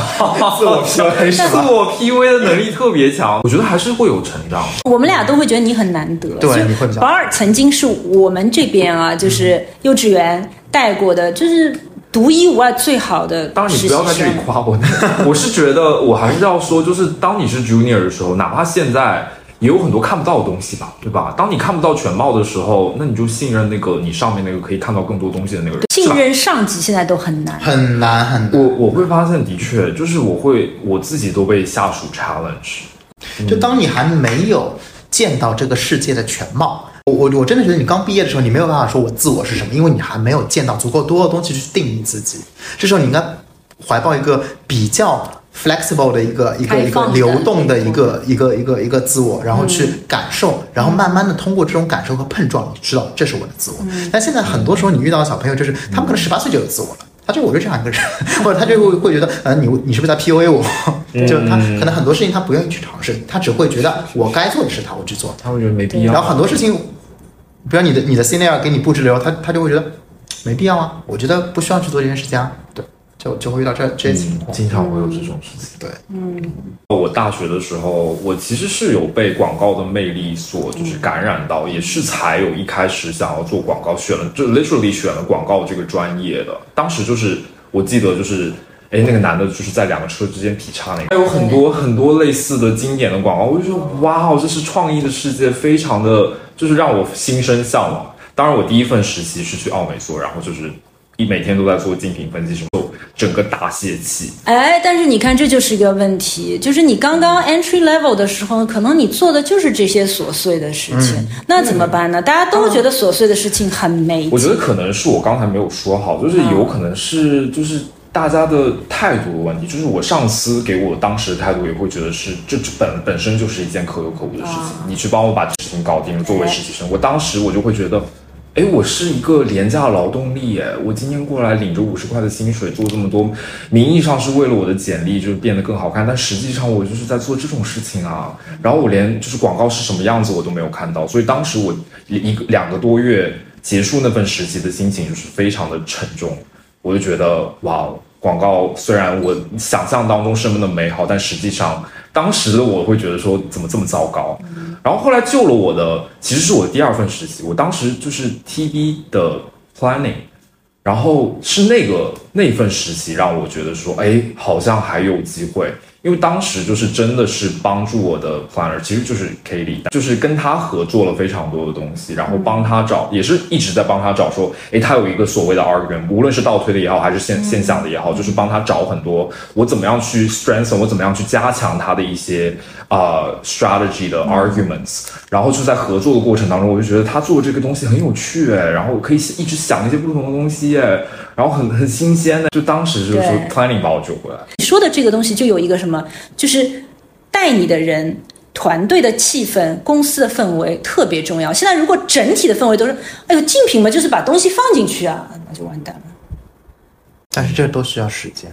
Speaker 4: 自我 PUA
Speaker 3: 自我 PUA 的能力特别强。我觉得还是会有成长。
Speaker 2: 我们俩都会觉得你很难得。
Speaker 4: 对你会
Speaker 2: 保尔曾经是我们这边啊，就是幼稚园带过的，就是独一无二最好的
Speaker 3: 当然，你不要在这里。夸我，我是觉得我还是要说，就是当你是 junior 的时候，哪怕现在也有很多看不到的东西吧，对吧？当你看不到全貌的时候，那你就信任那个你上面那个可以看到更多东西的那个人，
Speaker 2: 信任上级现在都很难。
Speaker 4: 很难很
Speaker 3: 我
Speaker 4: 难。
Speaker 3: 我会发现，的确，就是我会我自己都被下属 challenge。
Speaker 4: 就当你还没有见到这个世界的全貌，我我我真的觉得你刚毕业的时候，你没有办法说我自我是什么，因为你还没有见到足够多的东西去定义自己。这时候你应该怀抱一个比较 flexible 的一个一个一个流动的一个一个一个一个自我，然后去感受，然后慢慢的通过这种感受和碰撞，你知道这是我的自我。但现在很多时候你遇到的小朋友，就是他们可能十八岁就有自我了。他就我就这样一个人，或者他就会会觉得，呃，你你是不是在 PUA 我？就他可能很多事情他不愿意去尝试，他只会觉得我该做的是他我去做，
Speaker 3: 他会觉得没必要。
Speaker 4: 然后很多事情，比如你的你的 senior 给你布置流，他他就会觉得没必要啊，我觉得不需要去做这件事情啊，对，就就会遇到这这些情况。
Speaker 3: 经常会有这种事情。
Speaker 4: 对，嗯
Speaker 3: 我大学的时候，我其实是有被广告的魅力所就是感染到，也是才有一开始想要做广告，选了就 literally 选了广告这个专业的。当时就是我记得就是。哎，那个男的就是在两个车之间劈叉那个，还有很多很多类似的经典的广告，我就觉得哇哦，这是创意的世界，非常的就是让我心生向往。当然，我第一份实习是去奥美做，然后就是一每天都在做竞品分析什么，整个大泄气。
Speaker 2: 哎，但是你看，这就是一个问题，就是你刚刚 entry level 的时候，可能你做的就是这些琐碎的事情，那怎么办呢？大家都觉得琐碎的事情很没劲。
Speaker 3: 我觉得可能是我刚才没有说好，就是有可能是就是大家的态度的问题，就是我上司给我当时的态度也会觉得是这本本身就是一件可有可无的事情，你去帮我把这事情搞定了，作为实习生，我当时我就会觉得。哎，我是一个廉价劳动力，哎，我今天过来领着五十块的薪水，做这么多，名义上是为了我的简历就是变得更好看，但实际上我就是在做这种事情啊。然后我连就是广告是什么样子我都没有看到，所以当时我一个两个多月结束那份实习的心情就是非常的沉重，我就觉得哇，广告虽然我想象当中是那么的美好，但实际上当时的我会觉得说怎么这么糟糕。然后后来救了我的，其实是我第二份实习。我当时就是 TB 的 planning，然后是那个那份实习让我觉得说，哎，好像还有机会。因为当时就是真的是帮助我的 planner，其实就是 Kelly，就是跟他合作了非常多的东西，然后帮他找，也是一直在帮他找说，诶，他有一个所谓的 argument，无论是倒推的也好，还是现现象的也好，就是帮他找很多我怎么样去 strengthen，我怎么样去加强他的一些呃 strategy 的 arguments，然后就在合作的过程当中，我就觉得他做这个东西很有趣，哎，然后可以一直想一些不同的东西，哎，然后很很新鲜的，就当时就是说 planning 把我救回来。
Speaker 2: 你说的这个东西就有一个什么，就是带你的人。团队的气氛、公司的氛围特别重要。现在如果整体的氛围都是，哎呦，竞品嘛，就是把东西放进去啊，那就完蛋了。
Speaker 4: 但是这都需要时间，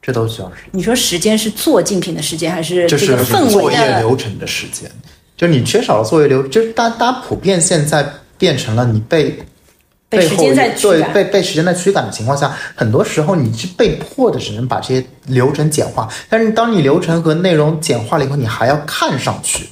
Speaker 4: 这都需要时间。
Speaker 2: 你说时间是做竞品的时间，还是
Speaker 4: 就是
Speaker 2: 这个氛
Speaker 4: 作业
Speaker 2: 围的？
Speaker 4: 流程的时间，就你缺少了作业流，就是大大家普遍现在变成了你被
Speaker 2: 被时间在驱
Speaker 4: 对
Speaker 2: 赶
Speaker 4: 被被时间在驱赶的情况下，很多时候你是被迫的只能把这些流程简化，但是当你流程和内容简化了以后，你还要看上去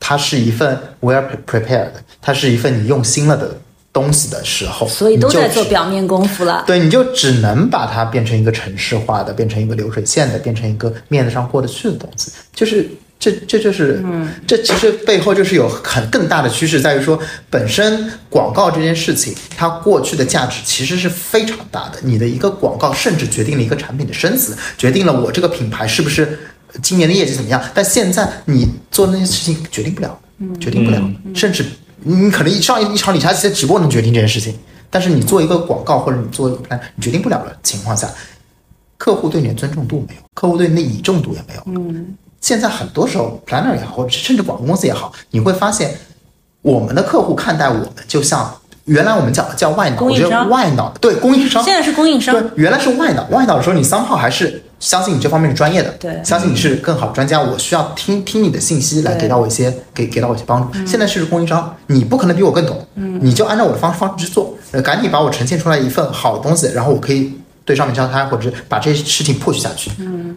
Speaker 4: 它是一份 well prepared，它是一份你用心了的东西的时候，
Speaker 2: 所以都在做表面功夫了。
Speaker 4: 对，你就只能把它变成一个程式化的，变成一个流水线的，变成一个面子上过得去的东西。就是这这就是，嗯，这其实背后就是有很更大的趋势，在于说本身广告这件事情，它过去的价值其实是非常大的。你的一个广告甚至决定了一个产品的生死，决定了我这个品牌是不是今年的业绩怎么样。但现在你做那些事情决定不了，决定不了，甚至你可能一上一场理查奇的直播能决定这件事情。但是你做一个广告或者你做一个 plan，你决定不了的情况下，客户对你的尊重度没有，客户对你的倚重度也没有。嗯，现在很多时候 planner 也好，或者甚至广告公司也好，你会发现我们的客户看待我们就像原来我们讲的叫外脑，我觉得外脑对供应商，
Speaker 2: 现在是供应商。
Speaker 4: 对，原来是外脑，外脑的时候你三号还是相信你这方面是专业的，
Speaker 2: 对。
Speaker 4: 相信你是更好的专家，我需要听听你的信息来给到我一些给给到我一些帮助。现在是供应商，你不可能比我更懂，你就按照我的方方式去做，呃，赶紧把我呈现出来一份好的东西，然后我可以对上面交差，或者是把这些事情 push 下去。嗯，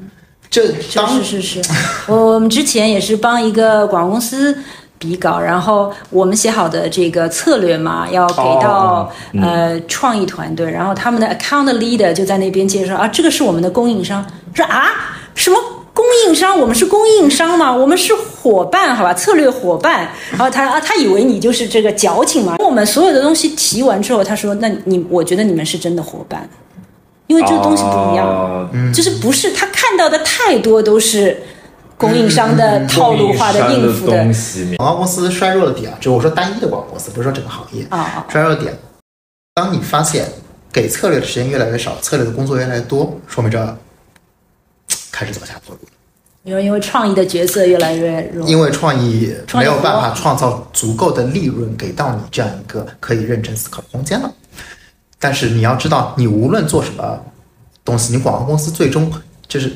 Speaker 4: 这当
Speaker 2: 是是是，我我们之前也是帮一个广告公司比稿，然后我们写好的这个策略嘛，要给到、呃创意团队，然后他们的 account leader 就在那边介绍啊，这个是我们的供应商，说啊什么？供应商，我们是供应商吗，我们是伙伴，好吧，策略伙伴。然后他啊，他以为你就是这个矫情嘛。我们所有的东西提完之后，他说：“那你，我觉得你们是真的伙伴，因为这个东西不一样。
Speaker 3: 哦
Speaker 2: 就是不是他看到的太多都是供应商的套路化的应付的
Speaker 3: 东西，
Speaker 4: 广告公司衰弱的点啊，就我说单一的广告公司，不是说整个行业
Speaker 2: 啊啊
Speaker 4: 衰弱的点。当你发现给策略的时间越来越少，策略的工作越来越多，说明这开始走下坡路。
Speaker 2: 因为因为创意的角色越来越弱，
Speaker 4: 因为创意没有办法创造足够的利润给到你这样一个可以认真思考的空间了。但是你要知道，你无论做什么东西，你广告公司最终就是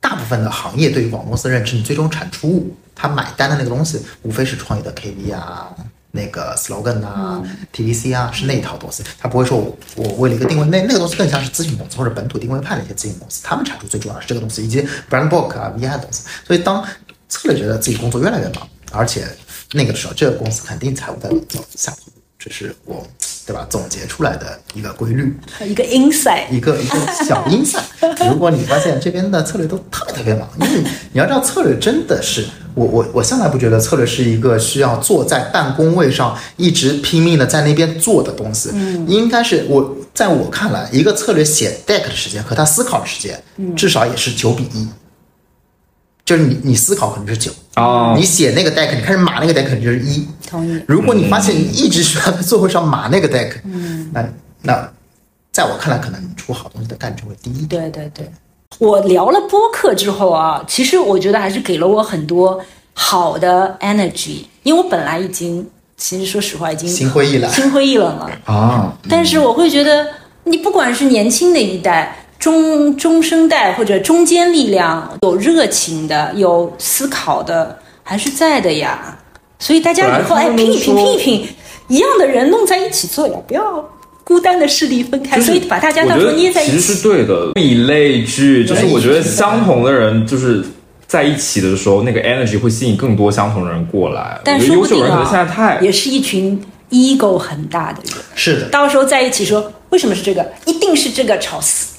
Speaker 4: 大部分的行业对于广告公司的认知，你最终产出物，他买单的那个东西，无非是创意的 KV 啊。那个 slogan 啊、TVC 啊，是那一套东西，他不会说我我为了一个定位，那那个东西更像是咨询公司或者本土定位派的一些咨询公司，他们产出最重要的是这个东西，以及 brand book 啊、VI 的东西。所以当策略觉得自己工作越来越忙，而且那个时候这个公司肯定财务在走下坡路，这是我对吧总结出来的一个规律。
Speaker 2: 一个 insight。
Speaker 4: 一个一个小 insight。如果你发现这边的策略都特别特别忙，因为你要知道策略真的是我我我向来不觉得策略是一个需要坐在办公位上一直拼命的在那边做的东西。嗯，应该是我在我看来，一个策略写 deck 的时间和他思考的时间，至少也是九比一。就是你你思考可能是九。
Speaker 3: 哦。
Speaker 4: 你写那个 deck，你开始码那个 deck 可能就是一。
Speaker 2: 同意。
Speaker 4: 如果你发现你一直需要在座位上码那个 deck，嗯，那那在我看来，可能出好东西的概率就会低一点。
Speaker 2: 对对对，我聊了播客之后啊，其实我觉得还是给了我很多好的 energy，因为我本来已经，其实说实话已经
Speaker 4: 心灰意冷。
Speaker 2: 心灰意冷了。
Speaker 3: 啊，
Speaker 2: 但是我会觉得，你不管是年轻的一代、中中生代或者中间力量，有热情的、有思考的，还是在的呀。所以大家以后哎拼一拼拼一拼，一样的人弄在一起做呀，不要孤单的势力分开。所以把大家到时候捏在一起
Speaker 3: 其实是。对的，物以类聚，就是我觉得相同的人就是。在一起的时候，那个 energy 会吸引更多相同的人过来。
Speaker 2: 但
Speaker 3: 我觉得优秀人可
Speaker 2: 说不定啊
Speaker 3: 能现在太，
Speaker 2: 也是一群 ego 很大的人，
Speaker 4: 是的，
Speaker 2: 到时候在一起说为什么是这个，一定是这个吵死。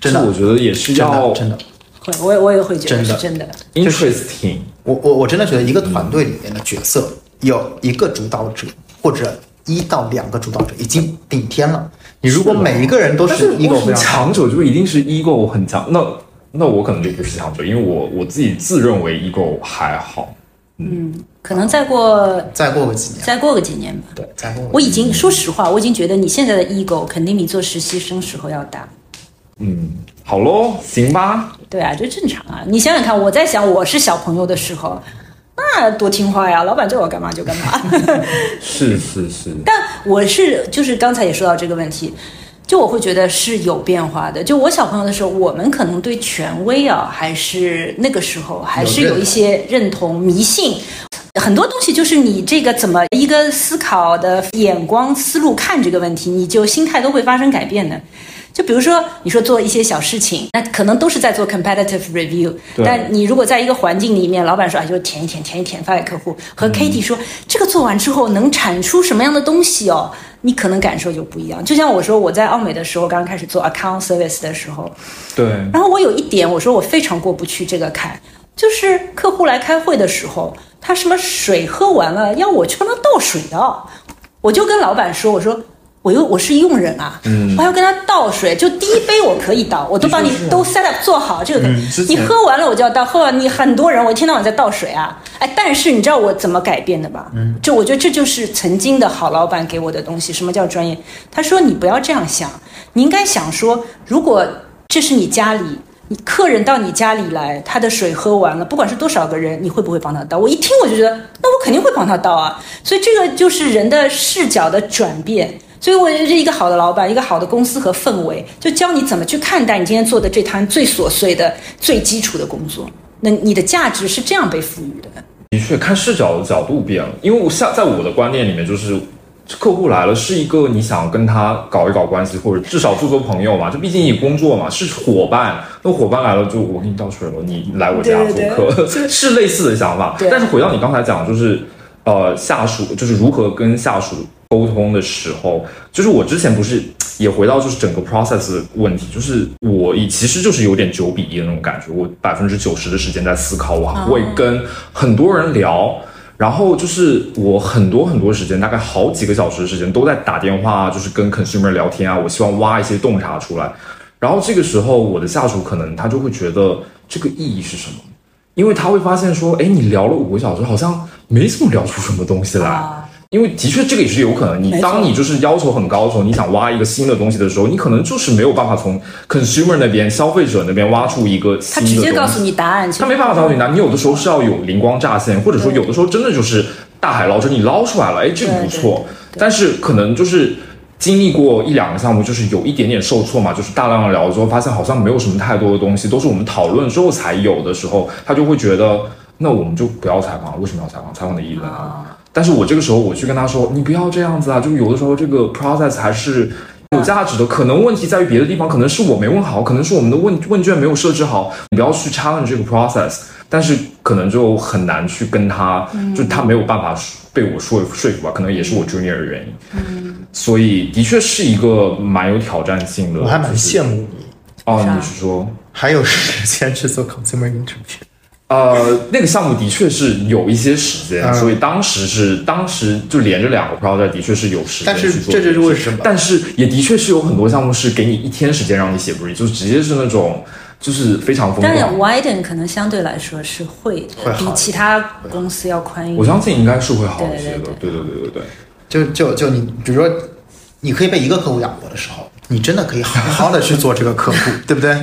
Speaker 4: 真的，
Speaker 3: 我觉得也是
Speaker 4: 真
Speaker 3: 要
Speaker 4: 的，真的。
Speaker 2: 会，我也我也会觉得
Speaker 4: 真的
Speaker 2: 是真的。
Speaker 3: interesting。
Speaker 4: 我我我真的觉得一个团队里面的角色有一个主导者或者一到两个主导者已经顶天了。你如果每一个人都
Speaker 3: 但
Speaker 4: 是非常
Speaker 3: 强者，就一定是 ego 很强。那那我可能就不是强者，因为我我自己自认为 ego 还好。
Speaker 2: 嗯可能再过
Speaker 4: 再过个几年，
Speaker 2: 再过个几年吧。
Speaker 4: 对，再过个
Speaker 2: 我已经说实话，我已经觉得你现在的 ego 肯定比做实习生时候要大。
Speaker 3: 嗯，好喽，行吧。
Speaker 2: 对啊，这正常啊。你想想看，我在想我是小朋友的时候，那多听话呀，老板叫我干嘛就干嘛。
Speaker 3: 是是是，
Speaker 2: 但我是就是刚才也说到这个问题，就我会觉得是有变化的。就我小朋友的时候，我们可能对权威啊，还是那个时候还是有一些认同、迷信。很多东西就是你这个怎么一个思考的眼光、思路看这个问题，你就心态都会发生改变的。就比如说，你说做一些小事情，那可能都是在做 competitive review，但你如果在一个环境里面，老板说哎就填一填，填一填发给客户，和 Kitty 说、这个做完之后能产出什么样的东西哦，你可能感受就不一样。就像我说我在奥美的时候，刚刚开始做 account service 的时候，
Speaker 3: 对，
Speaker 2: 然后我有一点，我说我非常过不去这个坎，就是客户来开会的时候，他什么水喝完了要我去帮他倒水的，我就跟老板说，我说。我又我是佣人啊，我还要跟他倒水，就第一杯我可以倒，我都帮你都 set up 做好这个你喝完了我就要倒，喝完你很多人我一天到晚在倒水啊，哎，但是你知道我怎么改变的吧？嗯，就我觉得这就是曾经的好老板给我的东西。什么叫专业？他说你不要这样想，你应该想说，如果这是你家里你客人到你家里来，他的水喝完了，不管是多少个人，你会不会帮他倒？我一听我就觉得，那我肯定会帮他倒啊。所以这个就是人的视角的转变。所以我觉得一个好的老板，一个好的公司和氛围，就教你怎么去看待你今天做的这摊最琐碎的、最基础的工作。那你的价值是这样被赋予的。
Speaker 3: 的确，看视角的角度变了，因为我下在我的观念里面，就是客户来了是一个你想跟他搞一搞关系，或者至少做做朋友嘛，就毕竟你工作嘛，是伙伴。那伙伴来了，就我给你倒水了，你来我家做客，是类似的想法。但是回到你刚才讲，就是呃，下属就是如何跟下属。沟通的时候，就是我之前不是也回到就是整个 process 的问题，就是我以其实就是有点九比一的那种感觉，我百分之九十的时间在思考，我会跟很多人聊，然后就是我很多很多时间，大概好几个小时的时间都在打电话，就是跟 consumer 聊天啊，我希望挖一些洞察出来，然后这个时候我的下属可能他就会觉得这个意义是什么？因为他会发现说，哎，你聊了五个小时，好像没怎么聊出什么东西来。因为的确，这个也是有可能。你当你就是要求很高的时候，你想挖一个新的东西的时候，你可能就是没有办法从 consumer 那边、消费者那边挖出一个新的。他
Speaker 2: 直接告诉你答案，
Speaker 3: 他没办法告诉你答案。你有的时候是要有灵光乍现，或者说有的时候真的就是大海捞针，你捞出来了，哎，这个不错。但是可能就是经历过一两个项目，就是有一点点受挫嘛，就是大量的聊之后，发现好像没有什么太多的东西，都是我们讨论之后才有的时候，他就会觉得，那我们就不要采访了。为什么要采访？采访的意义在哪？但是我这个时候我去跟他说，你不要这样子啊，就是有的时候这个 process 还是有价值的。可能问题在于别的地方，可能是我没问好，可能是我们的问问卷没有设置好。你不要去 challenge 这个 process，但是可能就很难去跟他，就他没有办法被我说说服吧，可能也是我 junior 的原因。嗯，所以的确是一个蛮有挑战性的。
Speaker 4: 我还蛮羡慕你
Speaker 3: 哦，你是说
Speaker 4: 还有时间去做 consumer interview？
Speaker 3: 呃，那个项目的确是有一些时间，所以当时是当时就连着两个 project，的确是有时间去做。
Speaker 4: 但是这就是为什么？
Speaker 3: 但是也的确是有很多项目是给你一天时间让你写 brief，就是直接是那种就是非常疯狂。
Speaker 2: 但 Widen 可能相对来说是会比其他公司要宽一点。
Speaker 3: 我相信应该是会好一些的。对对对对对。
Speaker 4: 就就就你比如说，你可以被一个客户养活的时候，你真的可以好好的去做这个客户，对不对？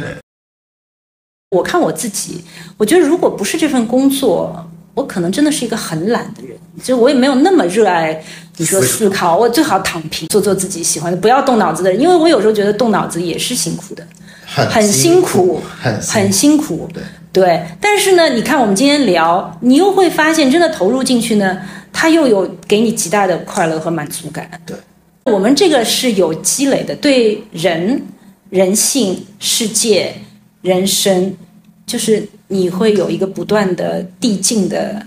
Speaker 2: 我看我自己，我觉得如果不是这份工作，我可能真的是一个很懒的人。就我也没有那么热爱你说思考，我最好躺平，做做自己喜欢的，不要动脑子的人。因为我有时候觉得动脑子也是辛苦的，很辛苦，
Speaker 4: 很
Speaker 2: 很辛苦。对对，但是呢，你看我们今天聊，你又会发现，真的投入进去呢，它又有给你极大的快乐和满足感。
Speaker 4: 对，
Speaker 2: 我们这个是有积累的，对人、人性、世界。人生就是你会有一个不断的递进的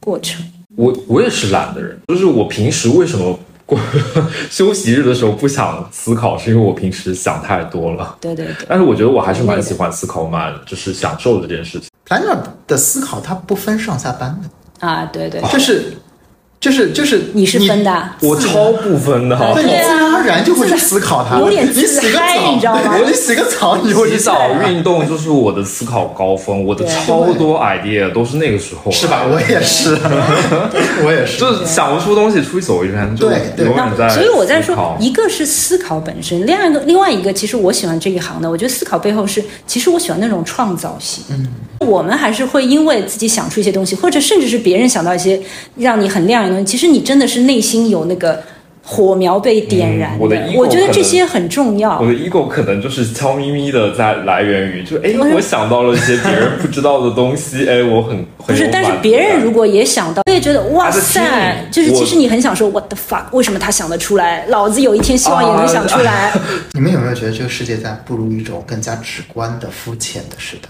Speaker 2: 过程。
Speaker 3: 我我也是懒的人，就是我平时为什么过 休息日的时候不想思考，是因为我平时想太多了。
Speaker 2: 对对对。
Speaker 3: 但是我觉得我还是蛮喜欢思考，蛮就是享受这件事情。
Speaker 4: Planner 的思考它不分上下班
Speaker 2: 的啊，对对，
Speaker 4: 就是。就是就是
Speaker 2: 你是分的，
Speaker 3: 我超不分的，
Speaker 4: 对，自然而然就会去思考它。
Speaker 2: 有点自嗨，你知道吗？
Speaker 4: 我你洗个澡，你
Speaker 3: 洗澡运动就是我的思考高峰，我的超多 idea 都是那个时候，
Speaker 4: 是吧？我也是，我也是，
Speaker 3: 就是想不出东西，出去走一圈，就永远在。
Speaker 2: 所以我在说，一个是思考本身，另外一个另外一个，其实我喜欢这一行的，我觉得思考背后是，其实我喜欢那种创造性。嗯，我们还是会因为自己想出一些东西，或者甚至是别人想到一些让你很亮眼。其实你真的是内心有那个火苗被点燃。
Speaker 3: 我的，
Speaker 2: 我觉得这些很重要。
Speaker 3: 我的 ego 可能就是悄咪咪的在来源于，就哎，我想到了一些别人不知道的东西，哎，我很
Speaker 2: 不是，但是别人如果也想到，我也觉得哇塞，就是其实你很想说 what the fuck，为什么他想得出来？老子有一天希望也能想出来。
Speaker 4: 你们有没有觉得这个世界在步入一种更加直观的肤浅的时代？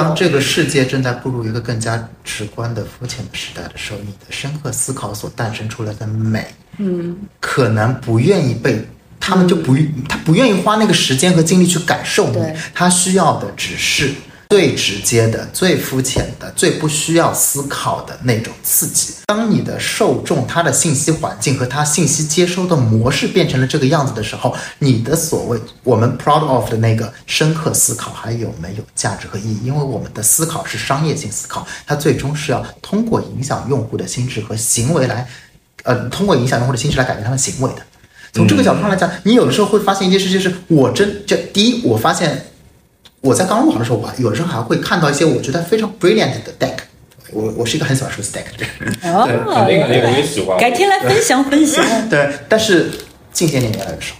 Speaker 4: 当这个世界正在步入一个更加直观的肤浅的时代的时候，你的深刻思考所诞生出来的美，嗯，可能不愿意被他们就不他不愿意花那个时间和精力去感受你，他需要的只是。最直接的、最肤浅的、最不需要思考的那种刺激。当你的受众他的信息环境和他信息接收的模式变成了这个样子的时候，你的所谓我们 proud of 的那个深刻思考还有没有价值和意义？因为我们的思考是商业性思考，它最终是要通过影响用户的心智和行为来，呃，通过影响用户的心智来改变他们行为的。从这个角度上来讲，你有的时候会发现一件事，就是我真就第一，我发现。我在刚入行的时候，我还有的时候还会看到一些我觉得非常 brilliant 的 deck。我我是一个很喜欢说 stack 的人，
Speaker 2: 哦，
Speaker 3: 肯定肯定我也喜欢。
Speaker 2: 改天来分享分享。
Speaker 4: 对，但是近些年越来越少，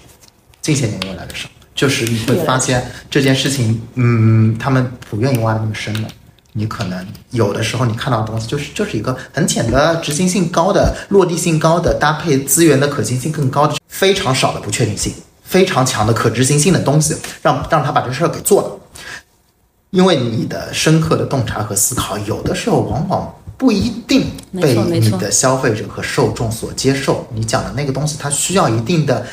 Speaker 4: 近些年越来越少，就是你会发现这件事情，嗯，他们不愿意挖的那么深了。你可能有的时候你看到的东西，就是就是一个很浅的、执行性高的、落地性高的、搭配资源的可行性更高的、非常少的不确定性、非常强的可执行性的东西，让让他把这事儿给做了。因为你的深刻的洞察和思考，有的时候往往不一定被你的消费者和受众所接受。你讲的那个东西，它需要一定的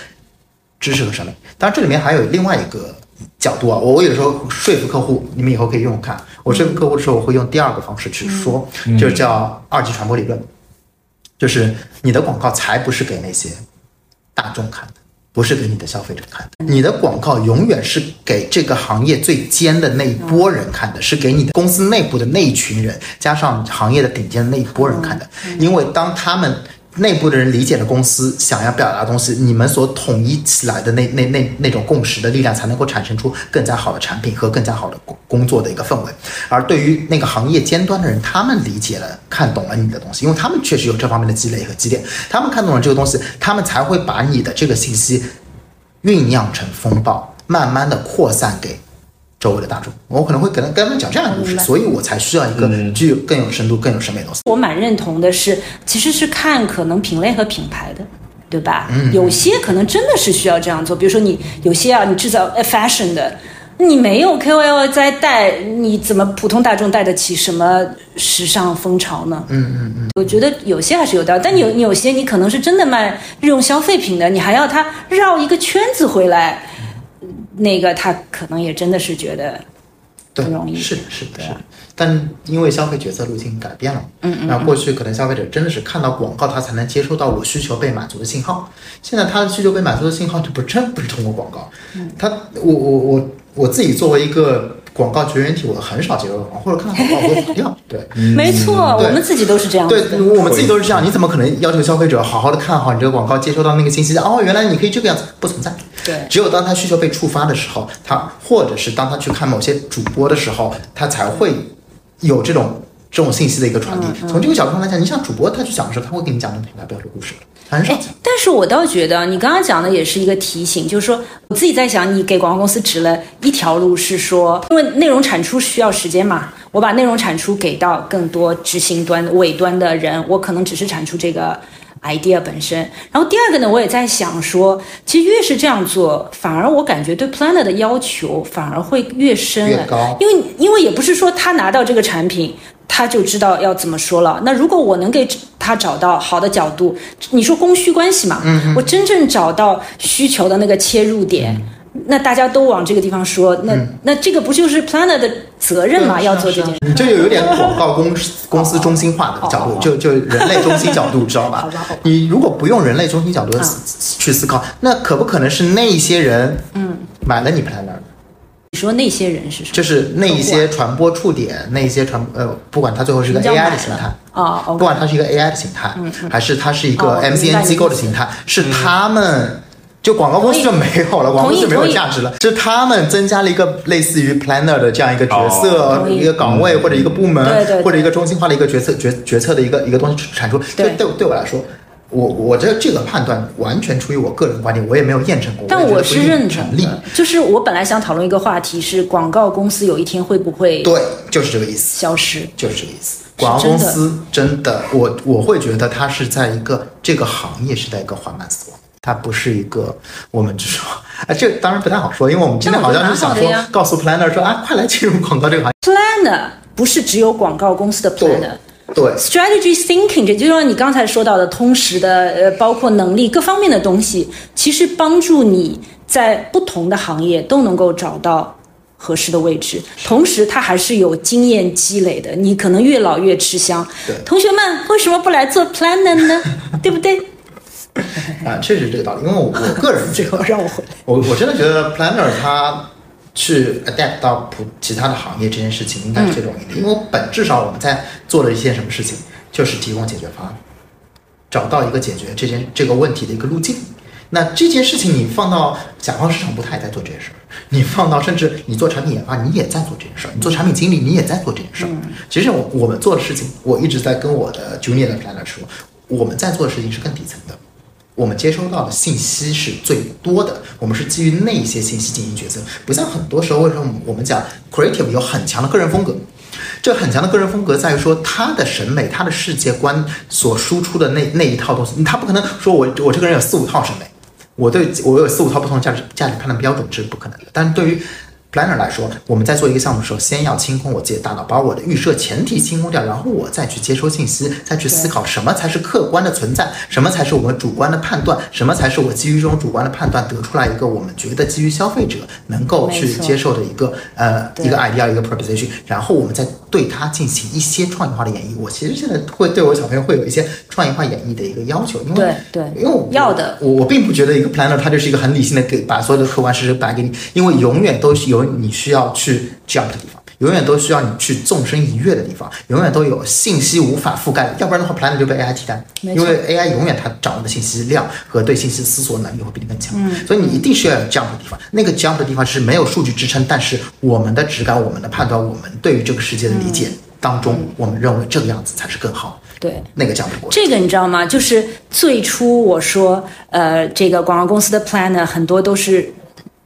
Speaker 4: 知识和审美。当然，这里面还有另外一个角度啊。我有时候说服客户，你们以后可以用用看。我说服客户的时候，我会用第二个方式去说，就叫二级传播理论，就是你的广告才不是给那些大众看的。不是给你的消费者看的，你的广告永远是给这个行业最尖的那一波人看的，是给你的公司内部的那一群人，加上行业的顶尖的那一波人看的。因为当他们内部的人理解了公司想要表达的东西，你们所统一起来的那那那那种共识的力量，才能够产生出更加好的产品和更加好的工工作的一个氛围。而对于那个行业尖端的人，他们理解了、看懂了你的东西，因为他们确实有这方面的积累和积淀，他们看懂了这个东西，他们才会把你的这个信息酝酿成风暴，慢慢的扩散给。周围的大众，我可能会跟跟他们讲这样的故事，所以我才需要一个具有更有深度、更有审美的东西。
Speaker 2: 我蛮认同的是，其实是看可能品类和品牌的，对吧？有些可能真的是需要这样做，比如说你有些啊，你制造 fashion 的，你没有 KOL 在带，你怎么普通大众带得起什么时尚风潮呢？
Speaker 4: 嗯嗯嗯，
Speaker 2: 我觉得有些还是有道理，但有有些你可能是真的卖日用消费品的，你还要他绕一个圈子回来。那个他可能也真的是觉得不容易，
Speaker 4: 是的，是的，是的。但因为消费决策路径改变了，嗯嗯，然后过去可能消费者真的是看到广告，他才能接收到我需求被满足的信号。现在他的需求被满足的信号就不真不是通过广告，他我我我我自己作为一个。广告绝缘体，我很少接受广告，或者看到广告我会划掉。对，
Speaker 2: 没错，我们自己都是这样。
Speaker 4: 对，我们自己都是这样。你怎么可能要求消费者好好的看好你这个广告，接收到那个信息？哦，原来你可以这个样子，不存在。
Speaker 2: 对，
Speaker 4: 只有当他需求被触发的时候，他或者是当他去看某些主播的时候，他才会有这种这种信息的一个传递。从这个角度上来讲，你像主播他去讲的时候，他会给你讲品牌标志故事。哎，
Speaker 2: 但是我倒觉得你刚刚讲的也是一个提醒，就是说我自己在想，你给广告公司指了一条路，是说，因为内容产出需要时间嘛，我把内容产出给到更多执行端尾端的人，我可能只是产出这个 idea 本身。然后第二个呢，我也在想说，其实越是这样做，反而我感觉对 planner 的要求反而会越深，
Speaker 4: 越高，
Speaker 2: 因为因为也不是说他拿到这个产品。他就知道要怎么说了。那如果我能给他找到好的角度，你说供需关系嘛？嗯，我真正找到需求的那个切入点，那大家都往这个地方说，那那这个不就是 planner 的责任嘛？要做这件事，
Speaker 4: 你这有点广告公公司中心化的角度，就就人类中心角度，知道吧？你如果不用人类中心角度去思考，那可不可能是那些人嗯买了你 planner？
Speaker 2: 你说那些人是什么？
Speaker 4: 就是那一些传播触点，那一些传呃，不管它最后是个 AI 的形态
Speaker 2: 啊，
Speaker 4: 不管它是一个 AI 的形态，还是它是一个 MCN 机构的形态，是他们就广告公司就没有了，广告公司就没有价值了，是他们增加了一个类似于 planner 的这样一个角色，一个岗位或者一个部门，或者一个中心化的一个决策决决策的一个一个东西产出。对对，对我来说。我我这这个判断完全出于我个人观点，我也没有验证过。
Speaker 2: 但我是认
Speaker 4: 同
Speaker 2: 的，就是我本来想讨论一个话题是广告公司有一天会不会
Speaker 4: 对，就是这个意思，
Speaker 2: 消失，
Speaker 4: 就是这个意思。广告公司真的，我我会觉得它是在一个这个行业是在一个缓慢死亡，它不是一个我们就说啊，这当然不太好说，因为我们今天好像是想说告诉 planner 说啊，快来进入广告这个行业。
Speaker 2: planner 不是只有广告公司的 planner。
Speaker 4: 对
Speaker 2: ，strategy thinking，这就是说你刚才说到的通识的，呃，包括能力各方面的东西，其实帮助你在不同的行业都能够找到合适的位置。同时，它还是有经验积累的，你可能越老越吃香。同学们为什么不来做 planner 呢？对不对？
Speaker 4: 啊，确实这个道理。因为我我个人
Speaker 2: 最后让我回来，
Speaker 4: 我我真的觉得 planner 他。去 adapt 到普其他的行业这件事情应该是最容易的，因为本质上我们在做的一些什么事情，就是提供解决方案，找到一个解决这件这个问题的一个路径。那这件事情你放到甲方市场部，他也在做这件事儿；你放到甚至你做产品研发，你也在做这件事儿；你做产品经理，你也在做这件事儿。其实我我们做的事情，我一直在跟我的 junior 的 planner 说，我们在做的事情是更底层的。我们接收到的信息是最多的，我们是基于那些信息进行决策，不像很多时候为什么我们讲 creative 有很强的个人风格。这很强的个人风格在于说，他的审美、他的世界观所输出的那那一套东西，他不可能说我我这个人有四五套审美，我对我有四五套不同的价值价值判断标准，这是不可能的。但是对于 planner 来说，我们在做一个项目的时候，先要清空我自己的大脑，把我的预设前提清空掉，然后我再去接收信息，再去思考什么才是客观的存在，什么才是我们主观的判断，什么才是我基于这种主观的判断得出来一个我们觉得基于消费者能够去接受的一个呃一个 idea 一个 proposition，然后我们再对它进行一些创意化的演绎。我其实现在会对我小朋友会有一些创意化演绎的一个要求，因为
Speaker 2: 对对，
Speaker 4: 因为我
Speaker 2: 要的
Speaker 4: 我我并不觉得一个 planner 他就是一个很理性的给把所有的客观事实摆给你，因为永远都是有你需要去 jump 的地方，永远都需要你去纵身一跃的地方，永远都有信息无法覆盖，要不然的话 planner 就被 AI 替代，因为 AI 永远它掌握的信息量和对信息思索能力会比你更强，所以你一定是要有 jump 的地方，那个 jump 的地方是没有数据支撑，但是我们的直感、我们的判断、我们对于这个世界的理解当中，我们认为这个样子才是更好，
Speaker 2: 对。
Speaker 4: 那个 jump 过程。
Speaker 2: 这个你知道吗？就是最初我说，呃，这个广告公司的 planner 很多都是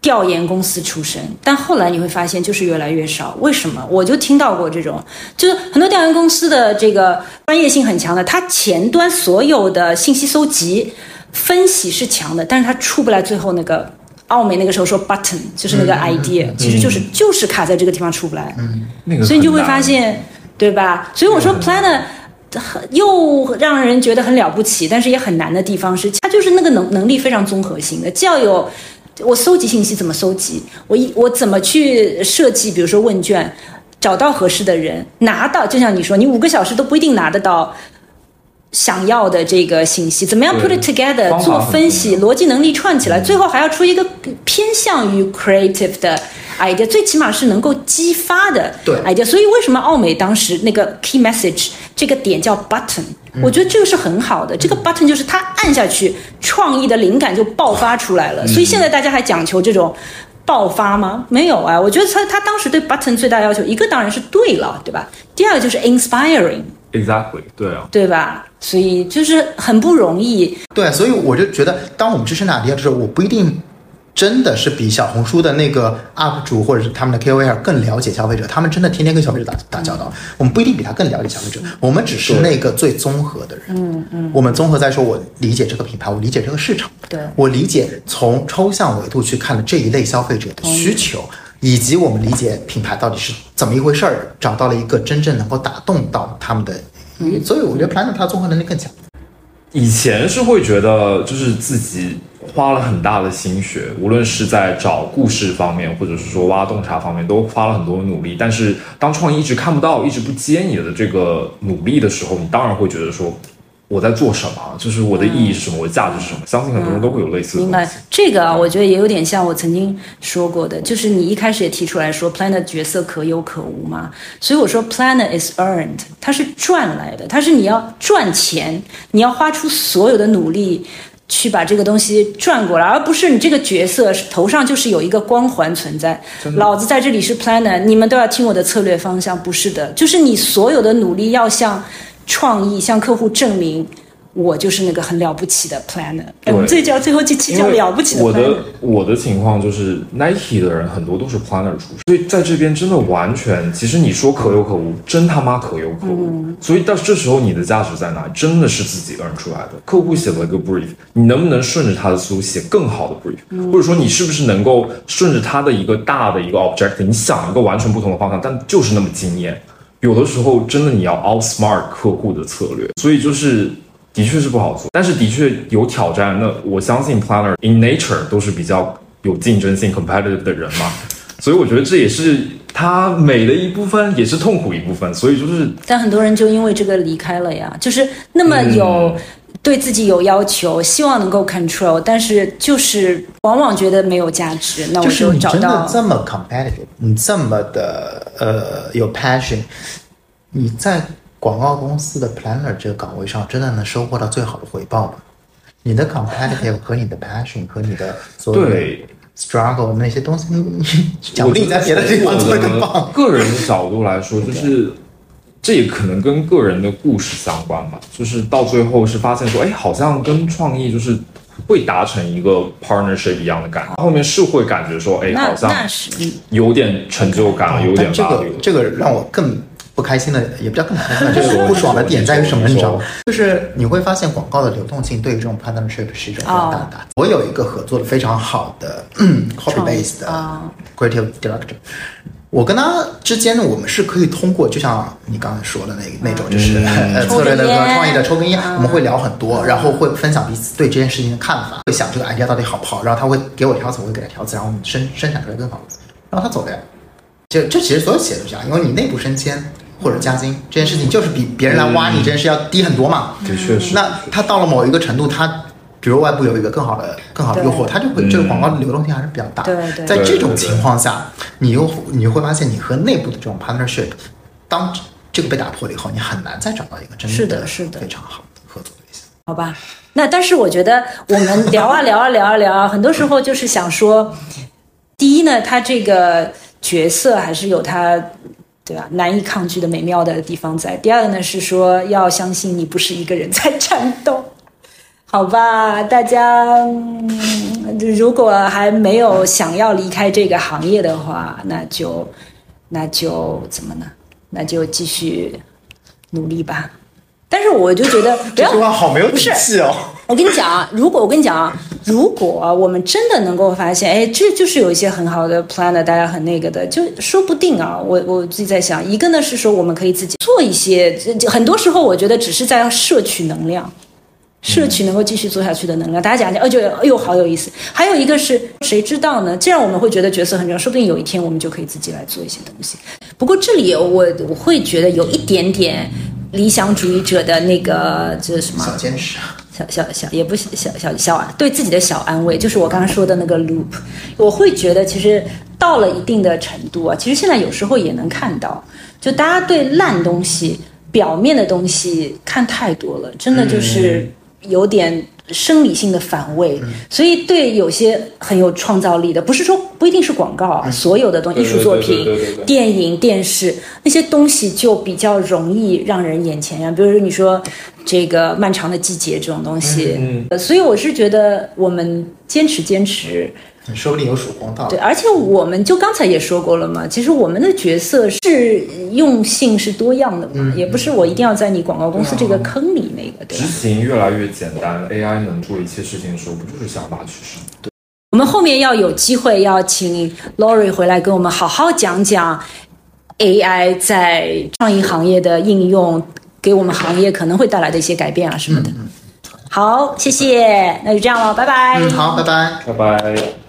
Speaker 2: 调研公司出身，但后来你会发现就是越来越少。为什么？我就听到过这种，就是很多调研公司的这个专业性很强的，它前端所有的信息搜集、分析是强的，但是它出不来最后那个。奥美那个时候说 button 就是那个 idea，、其实就是就是卡在这个地方出不来。
Speaker 3: 那个
Speaker 2: 所以你就会发现，对吧？所以我说 planner 很又让人觉得很了不起，但是也很难的地方是，它就是那个能能力非常综合性的，既要有我搜集信息怎么搜集，我一我怎么去设计，比如说问卷，找到合适的人，拿到，就像你说，你五个小时都不一定拿得到。想要的这个信息，怎么样 put it together 做分析，逻辑能力串起来，最后还要出一个偏向于 creative 的 idea，最起码是能够激发的 idea。所以为什么奥美当时那个 key message 这个点叫 button？、我觉得这个是很好的。这个 button 就是它按下去，创意的灵感就爆发出来了。所以现在大家还讲求这种。爆发吗？没有啊，我觉得他他当时对 button 最大要求，一个当然是对了，对吧？第二个就是 inspiring，
Speaker 3: exactly 对啊，
Speaker 2: 对吧？所以就是很不容易。
Speaker 4: 对，所以我就觉得，当我们支撑 idea 的时候，我不一定真的是比小红书的那个 UP 主或者是他们的 KOL 更了解消费者，他们真的天天跟消费者打打交道，我们不一定比他更了解消费者，我们只是那个最综合的人。嗯嗯，我们综合在说，我理解这个品牌，我理解这个市场，
Speaker 2: 对
Speaker 4: 我理解从抽象维度去看的这一类消费者的需求。以及我们理解品牌到底是怎么一回事儿，找到了一个真正能够打动到他们的，所以我觉得 Planer 它综合能力更强。
Speaker 3: 以前是会觉得就是自己花了很大的心血，无论是在找故事方面，或者是说挖洞察方面，都花了很多努力。但是当创意一直看不到，一直不接你的这个努力的时候，你当然会觉得说我在做什么，就是我的意义是什么，我的价值是什么。相信很多人都会有类似的
Speaker 2: 明白。这个啊，我觉得也有点像我曾经说过的，就是你一开始也提出来说，planner 角色可有可无嘛。所以我说，planner is earned，它是赚来的，它是你要赚钱，你要花出所有的努力。去把这个东西赚过来，而不是你这个角色头上就是有一个光环存在。老子在这里是 planner，你们都要听我的策略方向，不是的，就是你所有的努力要向创意、向客户证明，我就是那个很了不起的 planner。哎我们这叫最后这期叫了不起的
Speaker 3: 我的。我的情况就是 Nike 的人很多都是 planner 出身，所以在这边真的完全，其实你说可有可无，真他妈可有可无。
Speaker 2: 嗯
Speaker 3: 所以到这时候你的价值在哪？真的是自己 earn 出来的。客户写了一个 brief，你能不能顺着他的思路写更好的 brief，、或
Speaker 2: 嗯
Speaker 3: 者说你是不是能够顺着他的一个大的一个 objective，你想一个完全不同的方向，但就是那么惊艳。有的时候真的你要 outsmart 客户的策略，所以就是的确是不好做，但是的确有挑战。那我相信 planner in nature 都是比较有竞争性 competitive 的人嘛，所以我觉得这也是它美的一部分，也是痛苦一部分。所以就是
Speaker 2: 但很多人就因为这个离开了呀，就是那么
Speaker 3: 嗯
Speaker 2: 有、对自己有要求，希望能够 control，但是就是往往觉得没有价值，那我
Speaker 4: 就是你真的
Speaker 2: 找到
Speaker 4: 这么 competitive，你这么的呃有 passion，你在广告公司的 planner 这个岗位上真的能收获到最好的回报吗？你的 competitive 和你的 passion 和你的所有，struggle 那些东西，你你奖励在别的地方做的更棒。
Speaker 3: 个人的角度来说，就是这也可能跟个人的故事相关吧。就是到最后是发现说，哎，好像跟创意就是会达成一个 partnership 一样的感觉。后面是会感觉说，哎，好像
Speaker 2: 那是嗯
Speaker 3: 有点成就感了，有点
Speaker 4: 这个这个让我更不开心的，也不叫更不开心，就是不爽的点在于什么？你知道吗？就是你会发现广告的流动性对于这种 partnership 是一种非常大的打击。我有一个合作的非常好的 copy base 的
Speaker 2: 啊
Speaker 4: creative director。我跟他之间呢，我们是可以通过，就像你刚才说的那那种，就是、呃策略的创意的抽根烟，我们会聊很多，然后会分享彼此对这件事情的看法，会想这个 idea 到底好不好，然后他会给我条子，我会给他条子，然后我们生生产出来更好的，然后他走了呀。这这其实所有企业都这样，因为你内部升迁或者加薪这件事情，就是比别人来挖你这件事要低很多嘛。
Speaker 3: 的确是。
Speaker 4: 那他到了某一个程度，他比如外部有一个更好的、更好的诱惑，它就会这个广告的流动性还是比较大。
Speaker 2: 对对
Speaker 4: 在这种情况下，你又你会发现，你和内部的这种 partnership，当这个被打破了以后，你很难再找到一个真
Speaker 2: 是
Speaker 4: 的
Speaker 2: 的是的
Speaker 4: 非常好的合作对象。
Speaker 2: 好吧，那但是我觉得我们聊啊聊啊聊啊聊啊，很多时候就是想说，第一呢，他这个角色还是有他对吧难以抗拒的美妙的地方在；第二个呢是说要相信你不是一个人在战斗。好吧，大家、嗯如果还没有想要离开这个行业的话，那就那就怎么呢？那就继续努力吧。但是我就觉得不要
Speaker 4: 这句话好没有底气哦。
Speaker 2: 我跟你讲啊，如果我跟你讲啊，如果我们真的能够发现，哎，这就是有一些很好的 planner，大家很那个的，就说不定啊。我我自己在想，一个呢是说我们可以自己做一些，很多时候我觉得只是在摄取能量。摄取能够继续做下去的能量，大家讲讲，哦，觉得哎呦好有意思。还有一个是谁知道呢？既然我们会觉得角色很重要，说不定有一天我们就可以自己来做一些东西。不过这里我我会觉得有一点点理想主义者的那个就是什么？
Speaker 4: 小坚持，
Speaker 2: 小小小也不是小小小对自己的小安慰，就是我刚刚说的那个 loop，我会觉得其实到了一定的程度啊，其实现在有时候也能看到，就大家对烂东西、表面的东西看太多了，真的就是有点生理性的反胃，所以对有些很有创造力的，不是说不一定是广告啊，所有的东，艺术作品电影、电视那些东西就比较容易让人眼前呀。比如说你说这个漫长的季节这种东西，
Speaker 3: 嗯。
Speaker 2: 呃所以我是觉得我们坚持坚持，
Speaker 4: 说不定有曙光到
Speaker 2: 对，而且我们就刚才也说过了嘛，其实我们的角色是用性是多样的嘛，也不是我一定要在你广告公司这个坑里那个，对
Speaker 3: 执？行越来越简单，AI 能做一切事情的时候，不就是想法取胜？对？
Speaker 2: 我们后面要有机会要请 Lori 回来跟我们好好讲讲 AI 在创意行业的应用，给我们行业可能会带来的一些改变啊什么的。好，谢谢，那就这样了，拜拜。
Speaker 4: 嗯，好，拜拜。
Speaker 3: 拜拜。